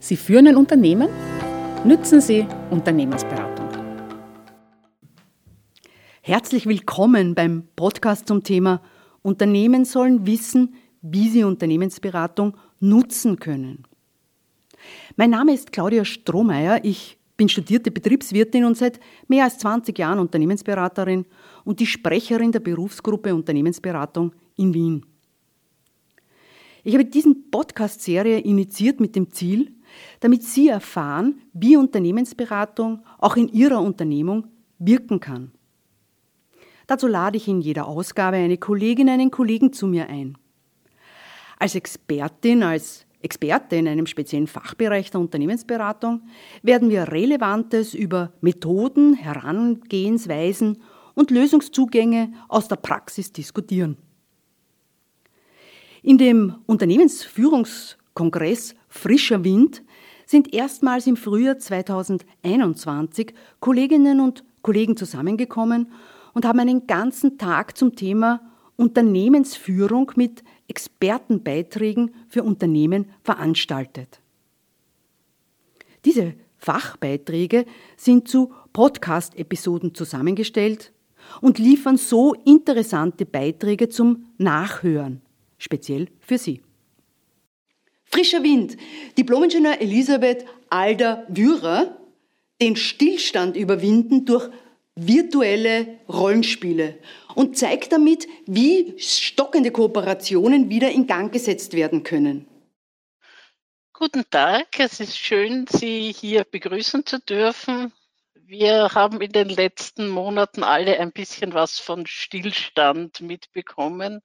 Sie führen ein Unternehmen? Nützen Sie Unternehmensberatung. Herzlich willkommen beim Podcast zum Thema Unternehmen sollen wissen, wie sie Unternehmensberatung nutzen können. Mein Name ist Claudia Strohmeier. Ich bin studierte Betriebswirtin und seit mehr als 20 Jahren Unternehmensberaterin und die Sprecherin der Berufsgruppe Unternehmensberatung in Wien. Ich habe diese Podcast-Serie initiiert mit dem Ziel, damit Sie erfahren, wie Unternehmensberatung auch in Ihrer Unternehmung wirken kann. Dazu lade ich in jeder Ausgabe eine Kollegin, einen Kollegen zu mir ein. Als Expertin, als Experte in einem speziellen Fachbereich der Unternehmensberatung werden wir Relevantes über Methoden, Herangehensweisen und Lösungszugänge aus der Praxis diskutieren. In dem Unternehmensführungskongress Frischer Wind sind erstmals im Frühjahr 2021 Kolleginnen und Kollegen zusammengekommen und haben einen ganzen Tag zum Thema Unternehmensführung mit Expertenbeiträgen für Unternehmen veranstaltet. Diese Fachbeiträge sind zu Podcast-Episoden zusammengestellt und liefern so interessante Beiträge zum Nachhören, speziell für Sie. Frischer Wind. Diplomingenieur Elisabeth Alder-Würer, den Stillstand überwinden durch virtuelle Rollenspiele und zeigt damit, wie stockende Kooperationen wieder in Gang gesetzt werden können. Guten Tag, es ist schön, Sie hier begrüßen zu dürfen. Wir haben in den letzten Monaten alle ein bisschen was von Stillstand mitbekommen.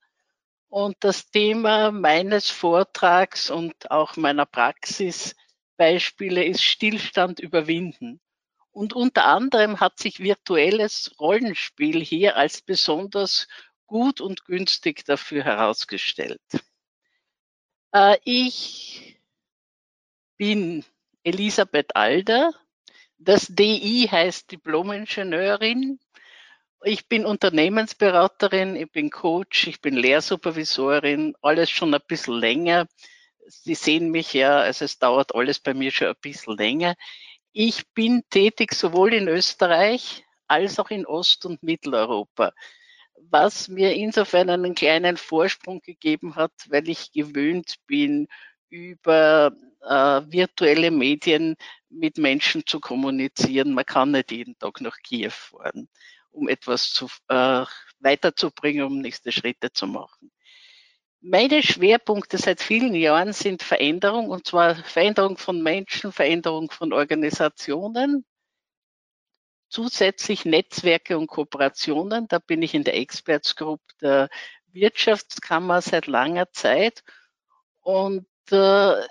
Und das Thema meines Vortrags und auch meiner Praxisbeispiele ist Stillstand überwinden. Und unter anderem hat sich virtuelles Rollenspiel hier als besonders gut und günstig dafür herausgestellt. Äh, ich bin Elisabeth Alder. Das DI heißt Diplomingenieurin. Ich bin Unternehmensberaterin, ich bin Coach, ich bin Lehrsupervisorin, alles schon ein bisschen länger. Sie sehen mich ja, also es dauert alles bei mir schon ein bisschen länger. Ich bin tätig sowohl in Österreich als auch in Ost- und Mitteleuropa, was mir insofern einen kleinen Vorsprung gegeben hat, weil ich gewöhnt bin, über äh, virtuelle Medien mit Menschen zu kommunizieren. Man kann nicht jeden Tag nach Kiew fahren um etwas zu, äh, weiterzubringen, um nächste Schritte zu machen. Meine Schwerpunkte seit vielen Jahren sind Veränderung, und zwar Veränderung von Menschen, Veränderung von Organisationen, zusätzlich Netzwerke und Kooperationen. Da bin ich in der Experts Group der Wirtschaftskammer seit langer Zeit. Und äh,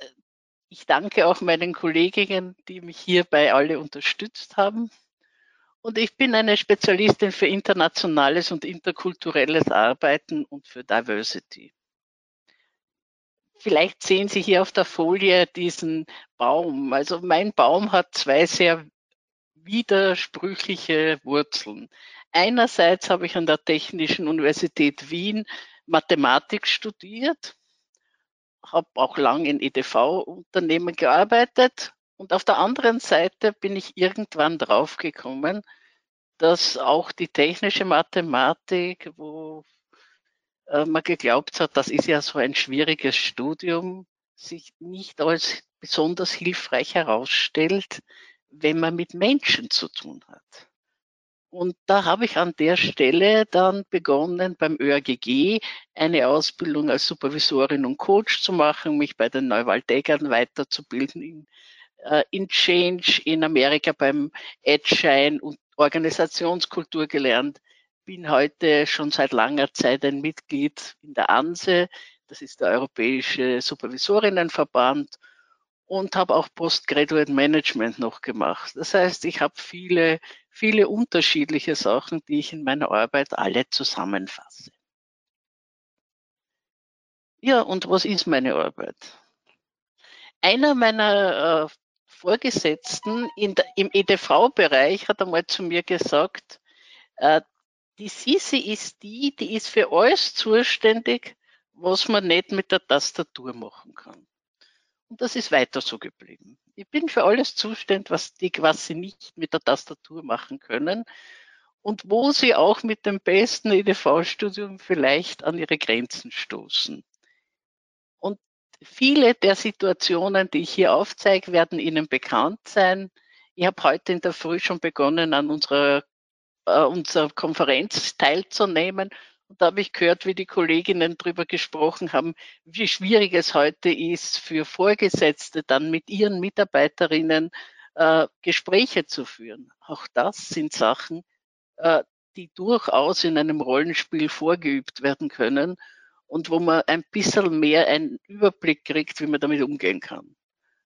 ich danke auch meinen Kolleginnen, die mich hierbei alle unterstützt haben. Und ich bin eine Spezialistin für internationales und interkulturelles Arbeiten und für Diversity. Vielleicht sehen Sie hier auf der Folie diesen Baum. Also mein Baum hat zwei sehr widersprüchliche Wurzeln. Einerseits habe ich an der Technischen Universität Wien Mathematik studiert, habe auch lange in EDV-Unternehmen gearbeitet und auf der anderen Seite bin ich irgendwann draufgekommen, dass auch die technische Mathematik, wo äh, man geglaubt hat, das ist ja so ein schwieriges Studium, sich nicht als besonders hilfreich herausstellt, wenn man mit Menschen zu tun hat. Und da habe ich an der Stelle dann begonnen, beim ÖRGG eine Ausbildung als Supervisorin und Coach zu machen, mich bei den Neuwaldeggern weiterzubilden in äh, in Change in Amerika beim Edshine und Organisationskultur gelernt. Bin heute schon seit langer Zeit ein Mitglied in der ANSE, das ist der Europäische Supervisorinnenverband und habe auch Postgraduate Management noch gemacht. Das heißt, ich habe viele, viele unterschiedliche Sachen, die ich in meiner Arbeit alle zusammenfasse. Ja, und was ist meine Arbeit? Einer meiner äh, Vorgesetzten der, im EDV-Bereich hat einmal zu mir gesagt, äh, die Sisi ist die, die ist für alles zuständig, was man nicht mit der Tastatur machen kann. Und das ist weiter so geblieben. Ich bin für alles zuständig, was die quasi nicht mit der Tastatur machen können und wo sie auch mit dem besten EDV-Studium vielleicht an ihre Grenzen stoßen. Viele der Situationen, die ich hier aufzeige, werden Ihnen bekannt sein. Ich habe heute in der Früh schon begonnen, an unserer, äh, unserer Konferenz teilzunehmen. Und da habe ich gehört, wie die Kolleginnen darüber gesprochen haben, wie schwierig es heute ist, für Vorgesetzte dann mit ihren Mitarbeiterinnen äh, Gespräche zu führen. Auch das sind Sachen, äh, die durchaus in einem Rollenspiel vorgeübt werden können und wo man ein bisschen mehr einen Überblick kriegt, wie man damit umgehen kann.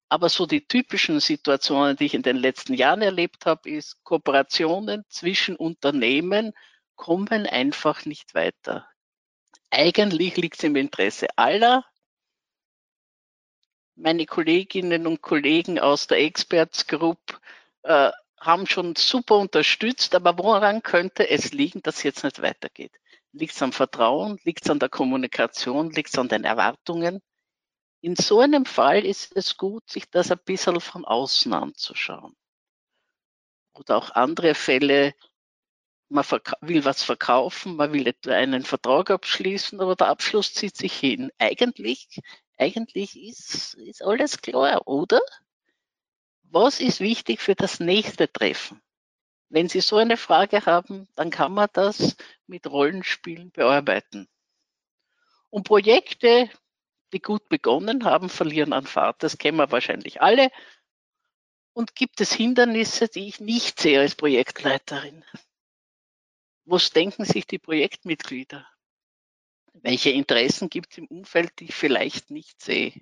Aber so die typischen Situationen, die ich in den letzten Jahren erlebt habe, ist Kooperationen zwischen Unternehmen kommen einfach nicht weiter. Eigentlich liegt es im Interesse aller. Meine Kolleginnen und Kollegen aus der Experts Group äh, haben schon super unterstützt, aber woran könnte es liegen, dass es jetzt nicht weitergeht? Liegt es am Vertrauen? Liegt es an der Kommunikation? Liegt es an den Erwartungen? In so einem Fall ist es gut, sich das ein bisschen von außen anzuschauen. Oder auch andere Fälle, man will was verkaufen, man will etwa einen Vertrag abschließen, aber der Abschluss zieht sich hin. Eigentlich, eigentlich ist, ist alles klar, oder? Was ist wichtig für das nächste Treffen? Wenn Sie so eine Frage haben, dann kann man das mit Rollenspielen bearbeiten. Und Projekte, die gut begonnen haben, verlieren an Fahrt. Das kennen wir wahrscheinlich alle. Und gibt es Hindernisse, die ich nicht sehe als Projektleiterin? Was denken sich die Projektmitglieder? Welche Interessen gibt es im Umfeld, die ich vielleicht nicht sehe?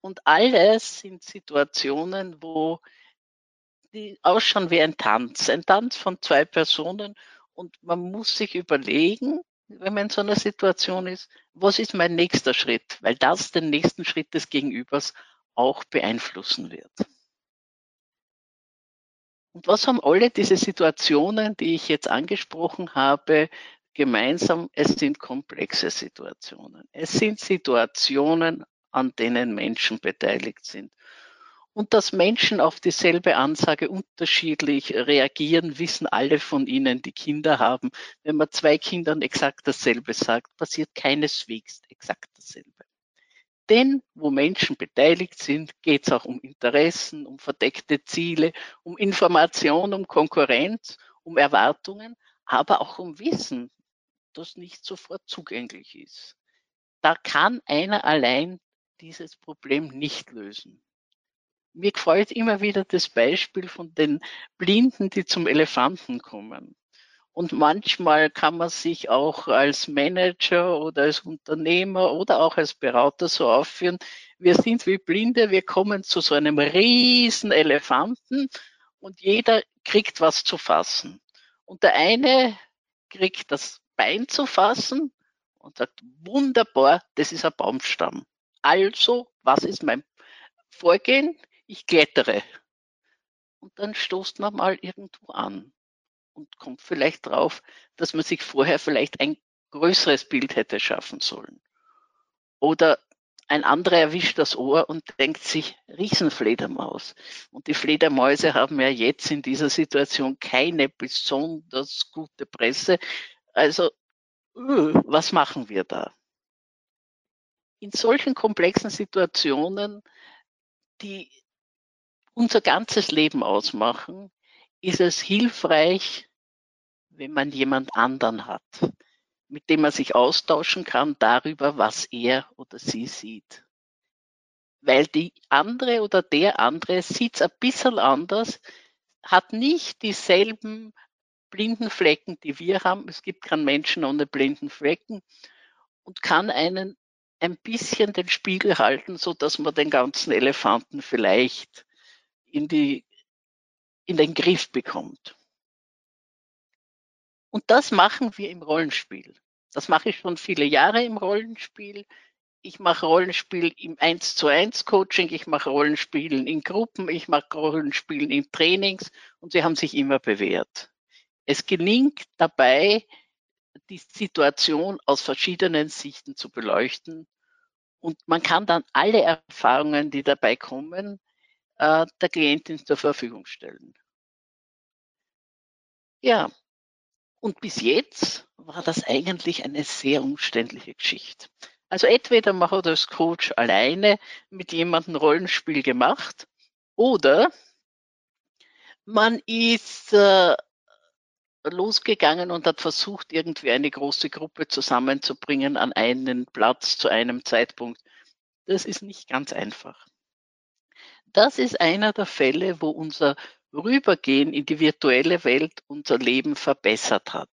Und alles sind Situationen, wo die ausschauen wie ein Tanz, ein Tanz von zwei Personen. Und man muss sich überlegen, wenn man in so einer Situation ist, was ist mein nächster Schritt? Weil das den nächsten Schritt des Gegenübers auch beeinflussen wird. Und was haben alle diese Situationen, die ich jetzt angesprochen habe, gemeinsam? Es sind komplexe Situationen. Es sind Situationen, an denen Menschen beteiligt sind. Und dass Menschen auf dieselbe Ansage unterschiedlich reagieren, wissen alle von Ihnen, die Kinder haben. Wenn man zwei Kindern exakt dasselbe sagt, passiert keineswegs exakt dasselbe. Denn wo Menschen beteiligt sind, geht es auch um Interessen, um verdeckte Ziele, um Information, um Konkurrenz, um Erwartungen, aber auch um Wissen, das nicht sofort zugänglich ist. Da kann einer allein dieses Problem nicht lösen. Mir gefällt immer wieder das Beispiel von den Blinden, die zum Elefanten kommen. Und manchmal kann man sich auch als Manager oder als Unternehmer oder auch als Berater so aufführen. Wir sind wie Blinde, wir kommen zu so einem riesen Elefanten und jeder kriegt was zu fassen. Und der eine kriegt das Bein zu fassen und sagt, wunderbar, das ist ein Baumstamm. Also, was ist mein Vorgehen? Ich klettere. Und dann stoßt man mal irgendwo an und kommt vielleicht drauf, dass man sich vorher vielleicht ein größeres Bild hätte schaffen sollen. Oder ein anderer erwischt das Ohr und denkt sich, Riesenfledermaus. Und die Fledermäuse haben ja jetzt in dieser Situation keine besonders gute Presse. Also, uh, was machen wir da? in solchen komplexen Situationen, die unser ganzes Leben ausmachen, ist es hilfreich, wenn man jemand anderen hat, mit dem man sich austauschen kann darüber, was er oder sie sieht. Weil die andere oder der andere sieht es ein bisschen anders, hat nicht dieselben blinden Flecken, die wir haben. Es gibt keinen Menschen ohne blinden Flecken und kann einen ein bisschen den Spiegel halten, so dass man den ganzen Elefanten vielleicht in die, in den Griff bekommt. Und das machen wir im Rollenspiel. Das mache ich schon viele Jahre im Rollenspiel. Ich mache Rollenspiel im 1 zu 1 Coaching, ich mache Rollenspielen in Gruppen, ich mache Rollenspielen in Trainings und sie haben sich immer bewährt. Es gelingt dabei, die Situation aus verschiedenen Sichten zu beleuchten Und man kann dann alle Erfahrungen, die dabei kommen, der Klientin zur Verfügung stellen. Ja, und bis jetzt war das eigentlich eine sehr umständliche Geschichte. Also entweder man hat als Coach alleine mit jemandem Rollenspiel gemacht oder man ist äh, losgegangen und hat versucht, irgendwie eine große Gruppe zusammenzubringen an einen Platz zu einem Zeitpunkt. Das ist nicht ganz einfach. Das ist einer der Fälle, wo unser Rübergehen in die virtuelle Welt unser Leben verbessert hat.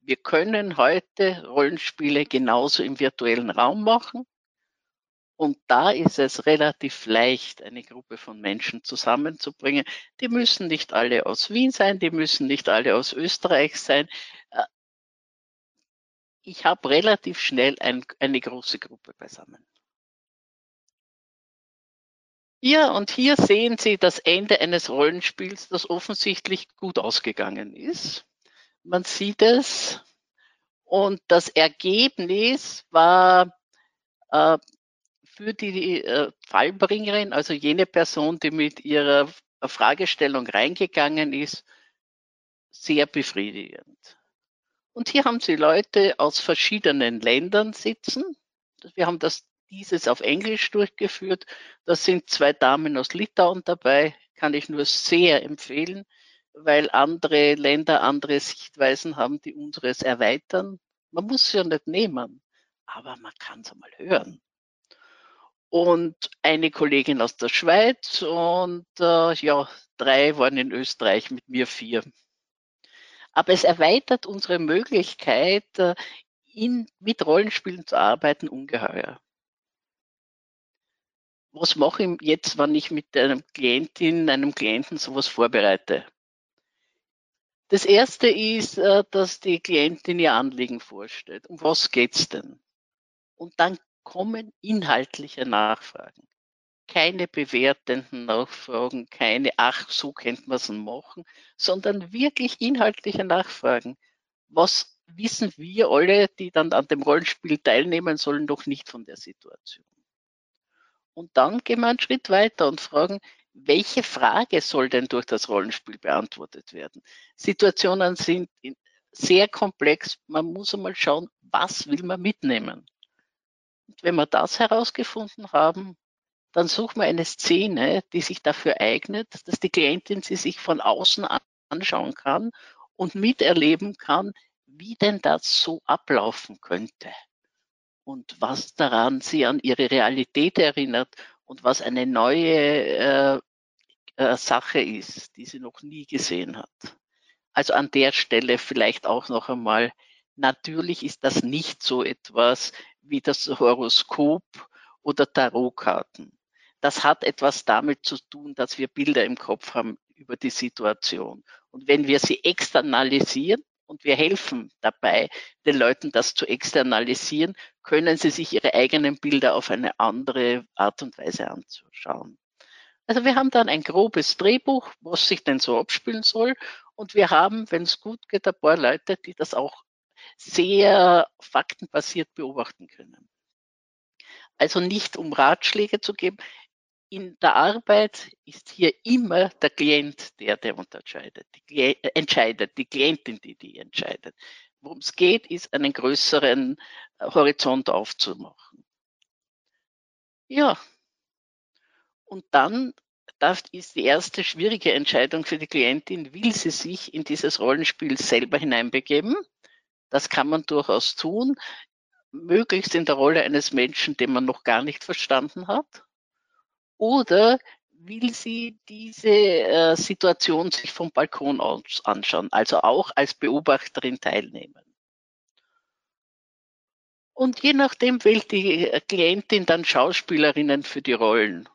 Wir können heute Rollenspiele genauso im virtuellen Raum machen. Und da ist es relativ leicht, eine Gruppe von Menschen zusammenzubringen. Die müssen nicht alle aus Wien sein, die müssen nicht alle aus Österreich sein. Äh, ich habe relativ schnell ein, eine große Gruppe beisammen. Ja, und hier sehen Sie das Ende eines Rollenspiels, das offensichtlich gut ausgegangen ist. Man sieht es. Und das Ergebnis war äh, für die äh, Fallbringerin, also jene Person, die mit ihrer Fragestellung reingegangen ist, sehr befriedigend. Und hier haben Sie Leute aus verschiedenen Ländern sitzen. Wir haben das dieses auf Englisch durchgeführt. Da sind zwei Damen aus Litauen dabei, kann ich nur sehr empfehlen, weil andere Länder andere Sichtweisen haben, die unseres erweitern. Man muss sie ja nicht nehmen, aber man kann es einmal hören. Und eine Kollegin aus der Schweiz und äh, ja, drei waren in Österreich, mit mir vier. Aber es erweitert unsere Möglichkeit, äh, in, mit Rollenspielen zu arbeiten, ungeheuer was mache ich jetzt, wenn ich mit einem Klientin, einem Klienten sowas vorbereite? Das erste ist, äh, dass die Klientin ihr Anliegen vorstellt. Um was geht's denn? Und dann kommen inhaltliche Nachfragen. Keine bewertenden Nachfragen, keine, ach, so könnte man es machen, sondern wirklich inhaltliche Nachfragen. Was wissen wir alle, die dann an dem Rollenspiel teilnehmen sollen, noch nicht von der Situation? Und dann gehen wir einen Schritt weiter und fragen, welche Frage soll denn durch das Rollenspiel beantwortet werden? Situationen sind sehr komplex. Man muss einmal schauen, was will man mitnehmen? Und wenn wir das herausgefunden haben, dann suchen wir eine Szene, die sich dafür eignet, dass die Klientin sie sich von außen anschauen kann und miterleben kann, wie denn das so ablaufen könnte und was daran sie an ihre Realität erinnert und was eine neue äh, äh, Sache ist, die sie noch nie gesehen hat. Also an der Stelle vielleicht auch noch einmal, natürlich ist das nicht so etwas wie das Horoskop oder Tarotkarten. Das hat etwas damit zu tun, dass wir Bilder im Kopf haben über die Situation. Und wenn wir sie externalisieren, und wir helfen dabei, den Leuten das zu externalisieren, können sie sich ihre eigenen Bilder auf eine andere Art und Weise anzuschauen. Also wir haben dann ein grobes Drehbuch, was sich denn so abspielen soll. Und wir haben, wenn es gut geht, ein paar Leute, die das auch sehr faktenbasiert beobachten können. Also nicht um Ratschläge zu geben. In der Arbeit ist hier immer der Klient der, der unterscheidet, die, äh, entscheidet, die Klientin, die die entscheidet. Worum es geht, ist einen größeren äh, Horizont aufzumachen. Ja. Und dann das ist die erste schwierige Entscheidung für die Klientin. Will sie sich in dieses Rollenspiel selber hineinbegeben? Das kann man durchaus tun, möglichst in der Rolle eines Menschen, den man noch gar nicht verstanden hat. Oder will sie diese äh, Situation sich vom Balkon aus anschauen, also auch als Beobachterin teilnehmen. Und je nachdem wählt die Klientin dann Schauspielerinnen für die Rollen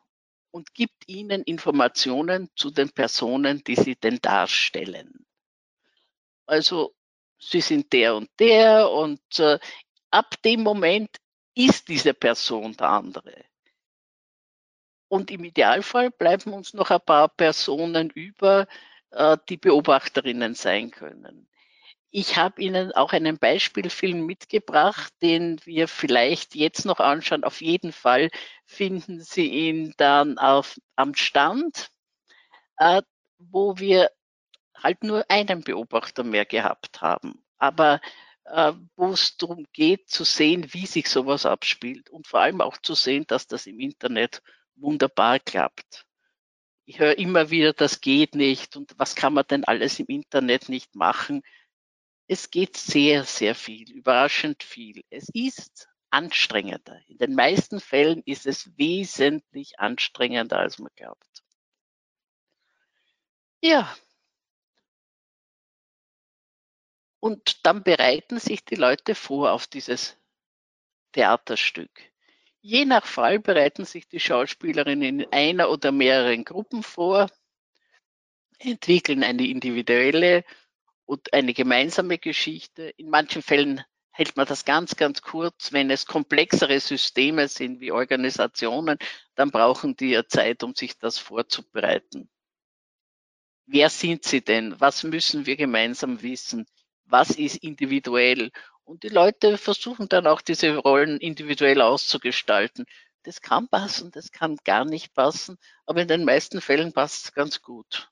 und gibt ihnen Informationen zu den Personen, die sie denn darstellen. Also sie sind der und der und äh, ab dem Moment ist diese Person der andere. Und im Idealfall bleiben uns noch ein paar Personen über, äh, die Beobachterinnen sein können. Ich habe Ihnen auch einen Beispielfilm mitgebracht, den wir vielleicht jetzt noch anschauen. Auf jeden Fall finden Sie ihn dann auf, am Stand, äh, wo wir halt nur einen Beobachter mehr gehabt haben. Aber äh, wo es darum geht, zu sehen, wie sich sowas abspielt und vor allem auch zu sehen, dass das im Internet wunderbar klappt. Ich höre immer wieder, das geht nicht und was kann man denn alles im Internet nicht machen? Es geht sehr, sehr viel, überraschend viel. Es ist anstrengender. In den meisten Fällen ist es wesentlich anstrengender, als man glaubt. Ja, Und dann bereiten sich die Leute vor auf dieses Theaterstück. Je nach Fall bereiten sich die Schauspielerinnen in einer oder mehreren Gruppen vor, entwickeln eine individuelle und eine gemeinsame Geschichte. In manchen Fällen hält man das ganz, ganz kurz. Wenn es komplexere Systeme sind wie Organisationen, dann brauchen die ja Zeit, um sich das vorzubereiten. Wer sind sie denn? Was müssen wir gemeinsam wissen? was ist individuell. Und die Leute versuchen dann auch diese Rollen individuell auszugestalten. Das kann passen, das kann gar nicht passen, aber in den meisten Fällen passt es ganz gut.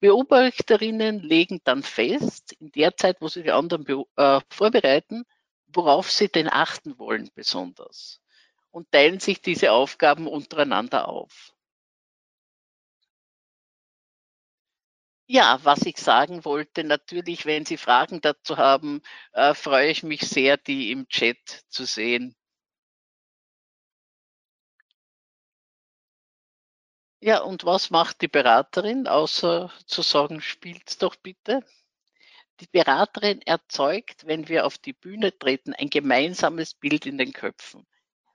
Beobachterinnen legen dann fest, in der Zeit, wo sie die anderen äh, vorbereiten, worauf sie denn achten wollen besonders und teilen sich diese Aufgaben untereinander auf. Ja, was ich sagen wollte, natürlich, wenn Sie Fragen dazu haben, äh, freue ich mich sehr, die im Chat zu sehen. Ja, und was macht die Beraterin, außer zu sagen, spielt's doch bitte? Die Beraterin erzeugt, wenn wir auf die Bühne treten, ein gemeinsames Bild in den Köpfen.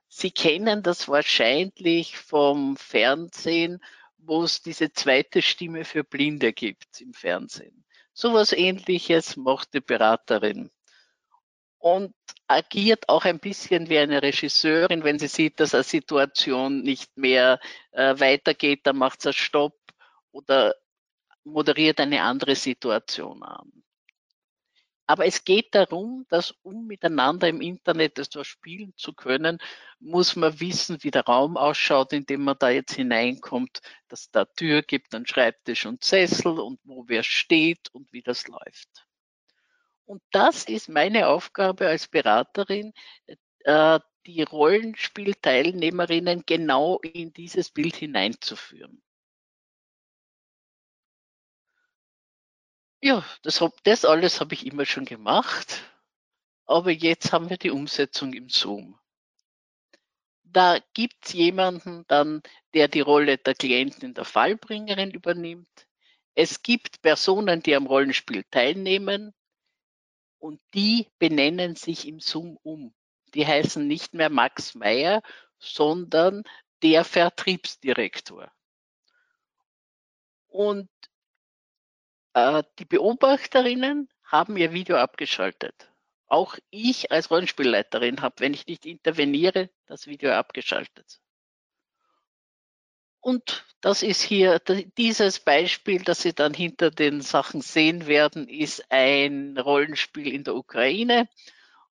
Sie kennen das wahrscheinlich vom Fernsehen wo es diese zweite Stimme für Blinde gibt im Fernsehen. Sowas ähnliches macht die Beraterin und agiert auch ein bisschen wie eine Regisseurin, wenn sie sieht, dass eine Situation nicht mehr äh, weitergeht, dann macht sie Stopp oder moderiert eine andere Situation an. Aber es geht darum, dass um miteinander im Internet etwas spielen zu können, muss man wissen, wie der Raum ausschaut, in dem man da jetzt hineinkommt, dass da Tür gibt, einen Schreibtisch und Sessel und wo wer steht und wie das läuft. Und das ist meine Aufgabe als Beraterin, äh, die Rollenspielteilnehmerinnen genau in dieses Bild hineinzuführen. Ja, das, das alles habe ich immer schon gemacht, aber jetzt haben wir die Umsetzung im Zoom. Da gibt es jemanden dann, der die Rolle der Klientin, der Fallbringerin übernimmt. Es gibt Personen, die am Rollenspiel teilnehmen und die benennen sich im Zoom um. Die heißen nicht mehr Max Meyer, sondern der Vertriebsdirektor. Und die Beobachterinnen haben ihr Video abgeschaltet. Auch ich als Rollenspielleiterin habe, wenn ich nicht interveniere, das Video abgeschaltet. Und das ist hier, dieses Beispiel, das Sie dann hinter den Sachen sehen werden, ist ein Rollenspiel in der Ukraine.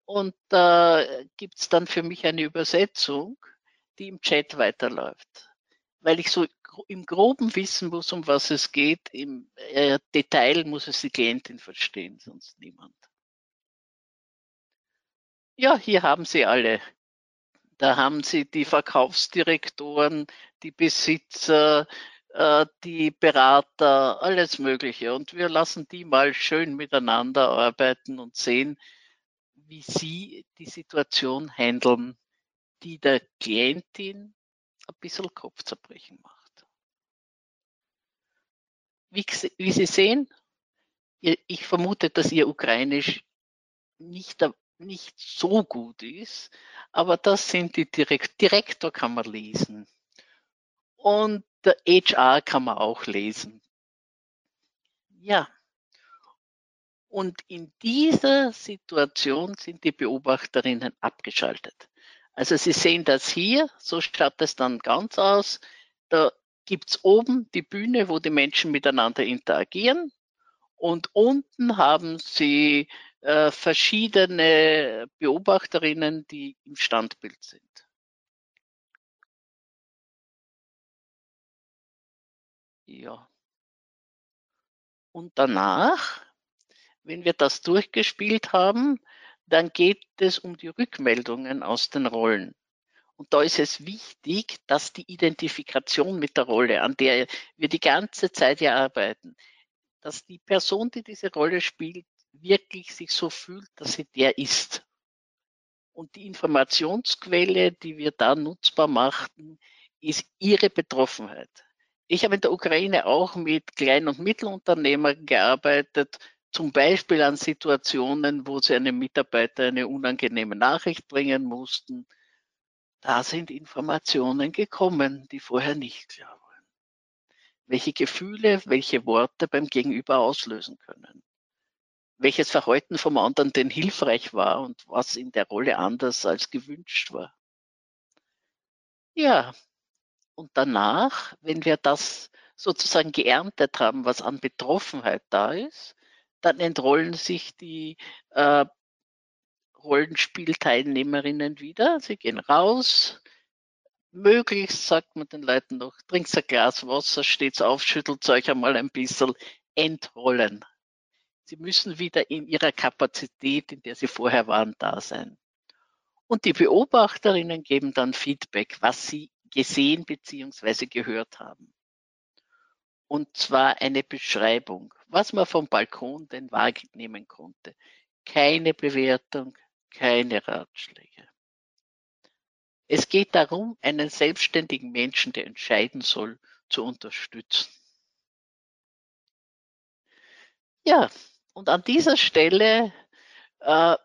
Und da gibt es dann für mich eine Übersetzung, die im Chat weiterläuft. Weil ich so im Groben wissen muss, um was es geht. Im äh, Detail muss es die Klientin verstehen, sonst niemand. Ja, hier haben Sie alle. Da haben Sie die Verkaufsdirektoren, die Besitzer, äh, die Berater, alles Mögliche. Und wir lassen die mal schön miteinander arbeiten und sehen, wie sie die Situation handeln, die der Klientin ein bisschen Kopfzerbrechen macht. Wie, wie Sie sehen, ich vermute, dass Ihr Ukrainisch nicht, nicht so gut ist, aber das sind die Direkt Direktor kann man lesen. Und der HR kann man auch lesen. Ja. Und in dieser Situation sind die Beobachterinnen abgeschaltet. Also Sie sehen das hier, so schaut es dann ganz aus. Da gibt es oben die Bühne, wo die Menschen miteinander interagieren Und unten haben Sie äh, verschiedene Beobachterinnen, die im Standbild sind. Ja. Und danach, wenn wir das durchgespielt haben, dann geht es um die Rückmeldungen aus den Rollen. Und da ist es wichtig, dass die Identifikation mit der Rolle, an der wir die ganze Zeit ja arbeiten, dass die Person, die diese Rolle spielt, wirklich sich so fühlt, dass sie der ist. Und die Informationsquelle, die wir da nutzbar machten, ist ihre Betroffenheit. Ich habe in der Ukraine auch mit Klein- und Mittelunternehmern gearbeitet, zum Beispiel an Situationen, wo sie einem Mitarbeiter eine unangenehme Nachricht bringen mussten. Da sind Informationen gekommen, die vorher nicht klar waren. Welche Gefühle, welche Worte beim Gegenüber auslösen können. Welches Verhalten vom anderen denn hilfreich war und was in der Rolle anders als gewünscht war. Ja, und danach, wenn wir das sozusagen geerntet haben, was an Betroffenheit da ist, dann entrollen sich die äh, Rollenspielteilnehmerinnen wieder. Sie gehen raus. Möglichst sagt man den Leuten noch, trinkt ein Glas Wasser, steht's auf, schüttelt euch einmal ein bisschen, entrollen. Sie müssen wieder in ihrer Kapazität, in der sie vorher waren, da sein. Und die Beobachterinnen geben dann Feedback, was sie gesehen bzw. gehört haben. Und zwar eine Beschreibung, was man vom Balkon denn wahrnehmen konnte. Keine Bewertung, keine Ratschläge. Es geht darum, einen selbstständigen Menschen, der entscheiden soll, zu unterstützen. Ja, und an dieser Stelle äh,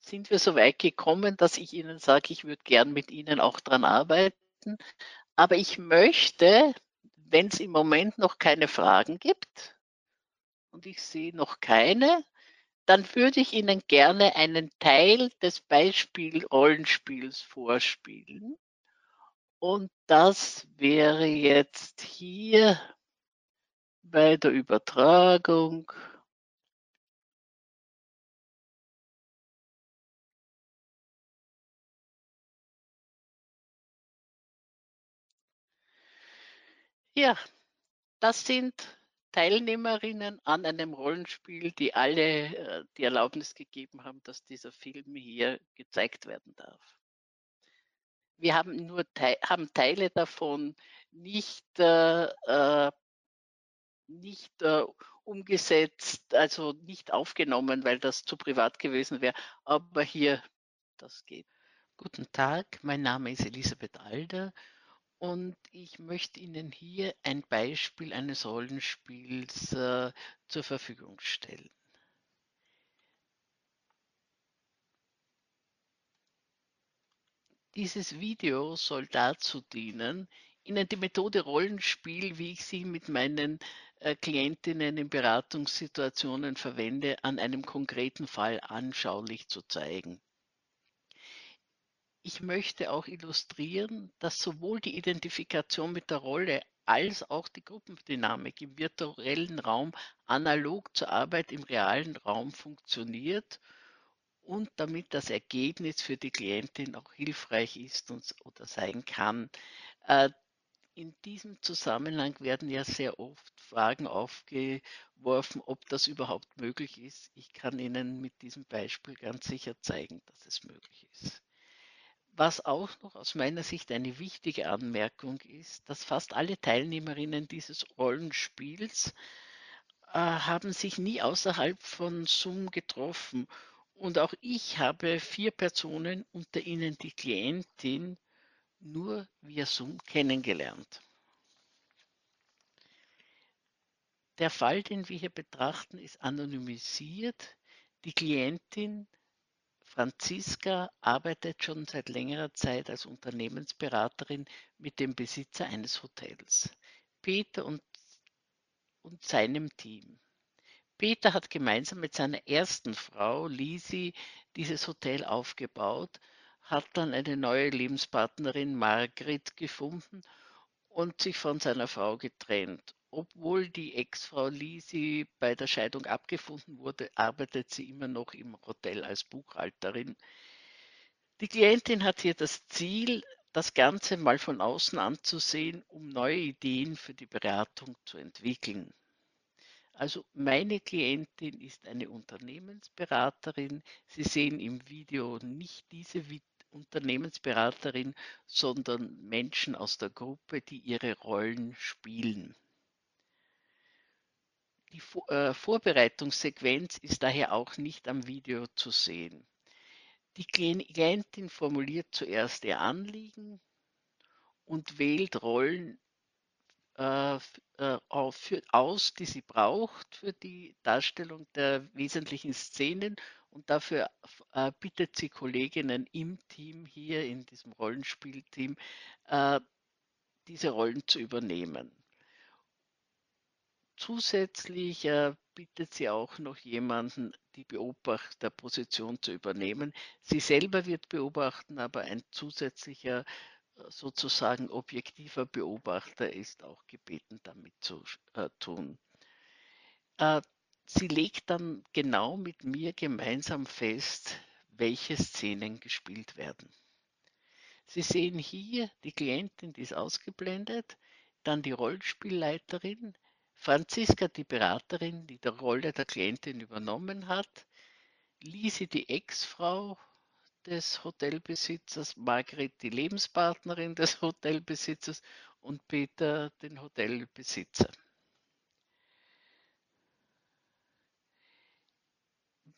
sind wir so weit gekommen, dass ich Ihnen sage, ich würde gern mit Ihnen auch dran arbeiten. Aber ich möchte, wenn es im Moment noch keine Fragen gibt, und ich sehe noch keine, dann würde ich Ihnen gerne einen Teil des Beispiel-Rollenspiels vorspielen. Und das wäre jetzt hier bei der Übertragung Ja, das sind Teilnehmerinnen an einem Rollenspiel, die alle äh, die Erlaubnis gegeben haben, dass dieser Film hier gezeigt werden darf. Wir haben nur haben Teile davon nicht, äh, äh, nicht äh, umgesetzt, also nicht aufgenommen, weil das zu privat gewesen wäre. Aber hier, das geht. Guten Tag, mein Name ist Elisabeth Alder und ich möchte Ihnen hier ein Beispiel eines Rollenspiels äh, zur Verfügung stellen. Dieses Video soll dazu dienen, Ihnen die Methode Rollenspiel, wie ich sie mit meinen äh, Klientinnen in Beratungssituationen verwende, an einem konkreten Fall anschaulich zu zeigen. Ich möchte auch illustrieren, dass sowohl die Identifikation mit der Rolle als auch die Gruppendynamik im virtuellen Raum analog zur Arbeit im realen Raum funktioniert und damit das Ergebnis für die Klientin auch hilfreich ist und, oder sein kann. Äh, in diesem Zusammenhang werden ja sehr oft Fragen aufgeworfen, ob das überhaupt möglich ist. Ich kann Ihnen mit diesem Beispiel ganz sicher zeigen, dass es möglich ist. Was auch noch aus meiner Sicht eine wichtige Anmerkung ist, dass fast alle Teilnehmerinnen dieses Rollenspiels äh, haben sich nie außerhalb von Zoom getroffen. Und auch ich habe vier Personen, unter ihnen die Klientin, nur via Zoom kennengelernt. Der Fall, den wir hier betrachten, ist anonymisiert. Die Klientin Franziska arbeitet schon seit längerer Zeit als Unternehmensberaterin mit dem Besitzer eines Hotels, Peter und, und seinem Team. Peter hat gemeinsam mit seiner ersten Frau Lisi dieses Hotel aufgebaut, hat dann eine neue Lebenspartnerin Margret gefunden und sich von seiner Frau getrennt. Obwohl die Ex-Frau Lisi bei der Scheidung abgefunden wurde, arbeitet sie immer noch im Hotel als Buchhalterin. Die Klientin hat hier das Ziel, das Ganze mal von außen anzusehen, um neue Ideen für die Beratung zu entwickeln. Also meine Klientin ist eine Unternehmensberaterin. Sie sehen im Video nicht diese Unternehmensberaterin, sondern Menschen aus der Gruppe, die ihre Rollen spielen. Die äh, Vorbereitungssequenz ist daher auch nicht am Video zu sehen. Die Klientin formuliert zuerst ihr Anliegen und wählt Rollen äh, äh, aus, die sie braucht für die Darstellung der wesentlichen Szenen und dafür bittet sie Kolleginnen im Team hier in diesem Rollenspielteam, diese Rollen zu übernehmen. Zusätzlich äh, bittet sie auch noch jemanden, die Beobachterposition zu übernehmen. Sie selber wird beobachten, aber ein zusätzlicher sozusagen objektiver Beobachter ist auch gebeten, damit zu äh, tun. Äh, sie legt dann genau mit mir gemeinsam fest, welche Szenen gespielt werden. Sie sehen hier die Klientin, die ist ausgeblendet, dann die Rollenspielleiterin, Franziska, die Beraterin, die die Rolle der Klientin übernommen hat, Lisi, die Ex-Frau des Hotelbesitzers, Margret die Lebenspartnerin des Hotelbesitzers und Peter den Hotelbesitzer.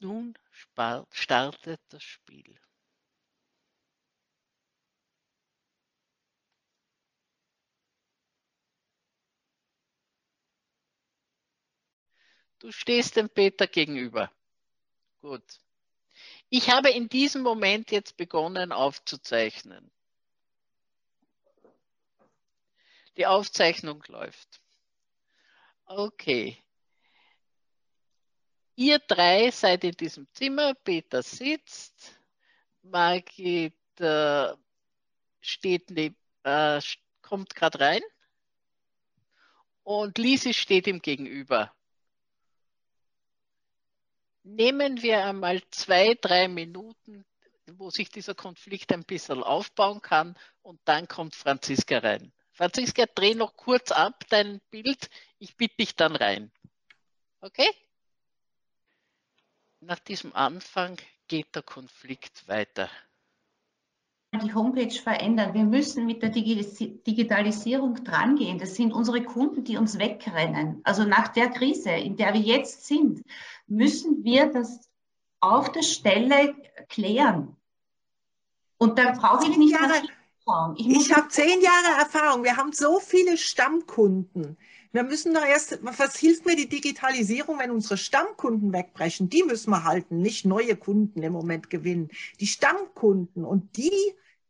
Nun startet das Spiel. Du stehst dem Peter gegenüber. Gut. Ich habe in diesem Moment jetzt begonnen aufzuzeichnen. Die Aufzeichnung läuft. Okay. Ihr drei seid in diesem Zimmer. Peter sitzt. Margit äh, steht neben, äh, kommt gerade rein. Und Lisi steht ihm gegenüber. Nehmen wir einmal zwei, drei Minuten, wo sich dieser Konflikt ein bisschen aufbauen kann und dann kommt Franziska rein. Franziska, dreh noch kurz ab dein Bild. Ich bitte dich dann rein. Okay? Nach diesem Anfang geht der Konflikt weiter die Homepage verändern. Wir müssen mit der Digitalisierung drangehen. Das sind unsere Kunden, die uns wegrennen. Also nach der Krise, in der wir jetzt sind, müssen wir das auf der Stelle klären. Und da brauche ich nicht Jahre, ich, ich habe zehn Jahre Erfahrung. Wir haben so viele Stammkunden. Wir müssen doch erst, was hilft mir die Digitalisierung, wenn unsere Stammkunden wegbrechen? Die müssen wir halten, nicht neue Kunden im Moment gewinnen. Die Stammkunden und die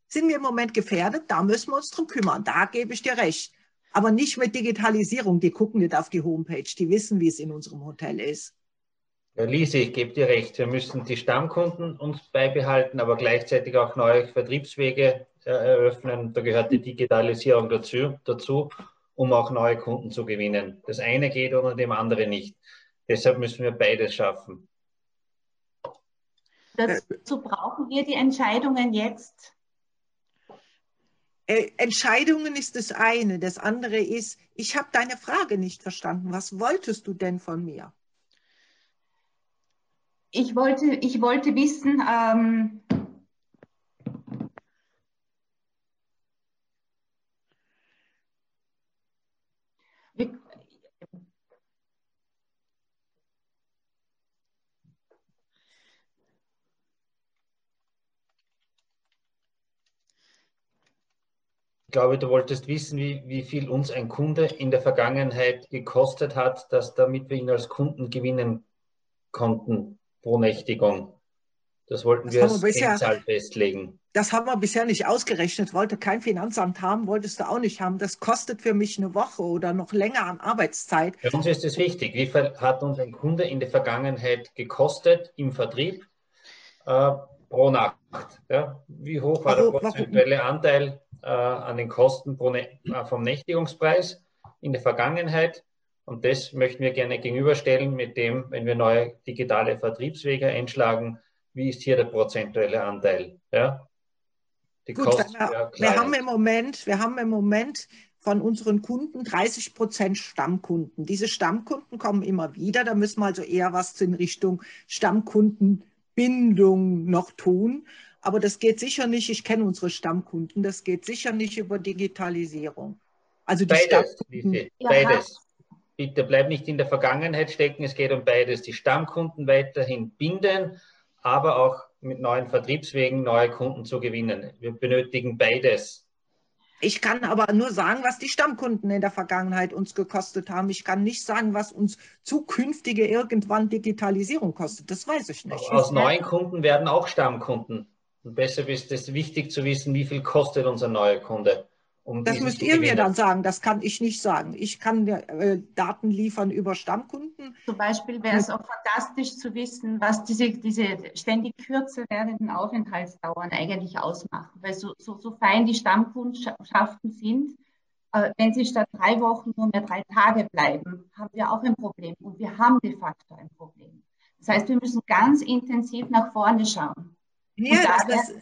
sind wir im Moment gefährdet, da müssen wir uns drum kümmern. Da gebe ich dir recht. Aber nicht mit Digitalisierung. Die gucken nicht auf die Homepage. Die wissen, wie es in unserem Hotel ist. Ja, Lise, ich gebe dir recht. Wir müssen die Stammkunden uns beibehalten, aber gleichzeitig auch neue Vertriebswege äh, eröffnen. Da gehört die Digitalisierung dazu, dazu um auch neue Kunden zu gewinnen. Das eine geht ohne dem anderen nicht. Deshalb müssen wir beides schaffen. Dazu brauchen wir die Entscheidungen jetzt. Äh, Entscheidungen ist das eine. Das andere ist, ich habe deine Frage nicht verstanden. Was wolltest du denn von mir? Ich wollte, ich wollte wissen, ähm, Ich glaube, du wolltest wissen, wie, wie viel uns ein Kunde in der Vergangenheit gekostet hat, dass damit wir ihn als Kunden gewinnen konnten pro Nächtigung. Das wollten das wir als bisher, Zahl festlegen. Das haben wir bisher nicht ausgerechnet, wollte kein Finanzamt haben, wolltest du auch nicht haben. Das kostet für mich eine Woche oder noch länger an Arbeitszeit. Für uns ist es wichtig. Wie viel hat uns ein Kunde in der Vergangenheit gekostet im Vertrieb äh, pro Nacht? Ja? Wie hoch war warum, der prozentuelle Anteil äh, an den Kosten pro, äh, vom Nächtigungspreis in der Vergangenheit Und das möchten wir gerne gegenüberstellen mit dem, wenn wir neue digitale Vertriebswege einschlagen, wie ist hier der prozentuelle Anteil? Ja? Die Gut, wir, wir, haben im Moment, wir haben im Moment von unseren Kunden 30 Prozent Stammkunden. Diese Stammkunden kommen immer wieder. Da müssen wir also eher was in Richtung Stammkundenbindung noch tun. Aber das geht sicher nicht, ich kenne unsere Stammkunden, das geht sicher nicht über Digitalisierung. Also die beides, Stammkunden. beides. Bitte bleib nicht in der Vergangenheit stecken, es geht um beides. Die Stammkunden weiterhin binden, aber auch mit neuen Vertriebswegen neue Kunden zu gewinnen. Wir benötigen beides. Ich kann aber nur sagen, was die Stammkunden in der Vergangenheit uns gekostet haben. Ich kann nicht sagen, was uns zukünftige irgendwann Digitalisierung kostet. Das weiß ich nicht. Aus neuen Kunden werden auch Stammkunden. Und deshalb ist es wichtig zu wissen, wie viel kostet unser neuer Kunde. Um das müsst ihr mir dann sagen, das kann ich nicht sagen. Ich kann äh, Daten liefern über Stammkunden. Zum Beispiel wäre es auch fantastisch zu wissen, was diese, diese ständig kürzer werdenden Aufenthaltsdauern eigentlich ausmachen. Weil so, so, so fein die Stammkundschaften sind, äh, wenn sie statt drei Wochen nur mehr drei Tage bleiben, haben wir auch ein Problem. Und wir haben de facto ein Problem. Das heißt, wir müssen ganz intensiv nach vorne schauen. Ja, das, das,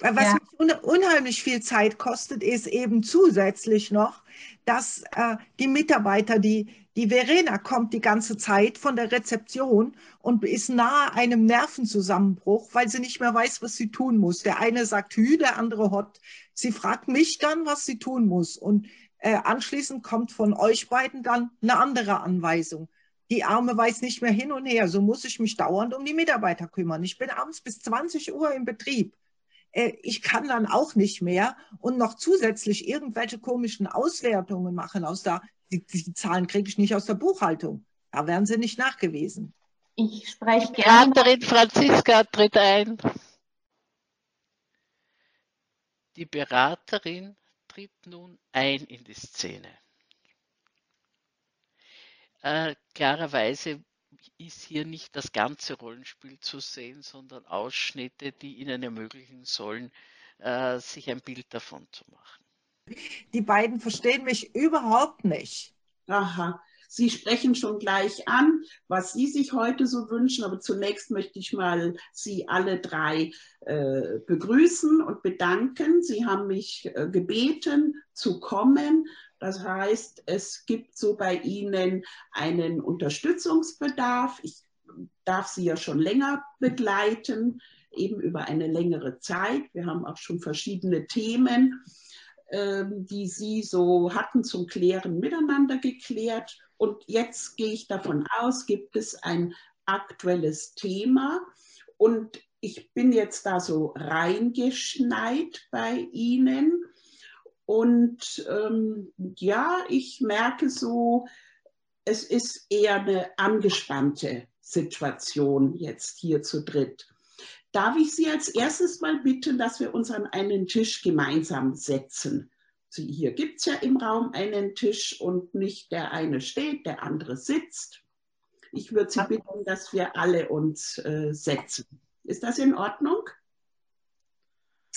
was ja. mich unheimlich viel Zeit kostet, ist eben zusätzlich noch, dass äh, die Mitarbeiter, die, die Verena kommt die ganze Zeit von der Rezeption und ist nahe einem Nervenzusammenbruch, weil sie nicht mehr weiß, was sie tun muss. Der eine sagt Hü, der andere Hot. Sie fragt mich dann, was sie tun muss. Und äh, anschließend kommt von euch beiden dann eine andere Anweisung. Die Arme weiß nicht mehr hin und her. So muss ich mich dauernd um die Mitarbeiter kümmern. Ich bin abends bis 20 Uhr im Betrieb. Äh, ich kann dann auch nicht mehr und noch zusätzlich irgendwelche komischen Auswertungen machen aus der, die, die Zahlen kriege ich nicht aus der Buchhaltung. Da werden sie nicht nachgewiesen. Ich spreche gerne. Beraterin Franziska tritt ein. Die Beraterin tritt nun ein in die Szene. Äh, klarerweise ist hier nicht das ganze Rollenspiel zu sehen, sondern Ausschnitte, die Ihnen ermöglichen sollen, äh, sich ein Bild davon zu machen. Die beiden verstehen mich überhaupt nicht. Aha. Sie sprechen schon gleich an, was Sie sich heute so wünschen, aber zunächst möchte ich mal Sie alle drei äh, begrüßen und bedanken. Sie haben mich äh, gebeten zu kommen das heißt, es gibt so bei Ihnen einen Unterstützungsbedarf. Ich darf Sie ja schon länger begleiten, eben über eine längere Zeit. Wir haben auch schon verschiedene Themen, ähm, die Sie so hatten zum Klären miteinander geklärt. Und jetzt gehe ich davon aus, gibt es ein aktuelles Thema. Und ich bin jetzt da so reingeschneit bei Ihnen und ähm, ja, ich merke so, es ist eher eine angespannte Situation jetzt hier zu dritt. Darf ich Sie als erstes mal bitten, dass wir uns an einen Tisch gemeinsam setzen? Sie, hier gibt es ja im Raum einen Tisch und nicht der eine steht, der andere sitzt. Ich würde Sie bitten, dass wir alle uns äh, setzen. Ist das in Ordnung?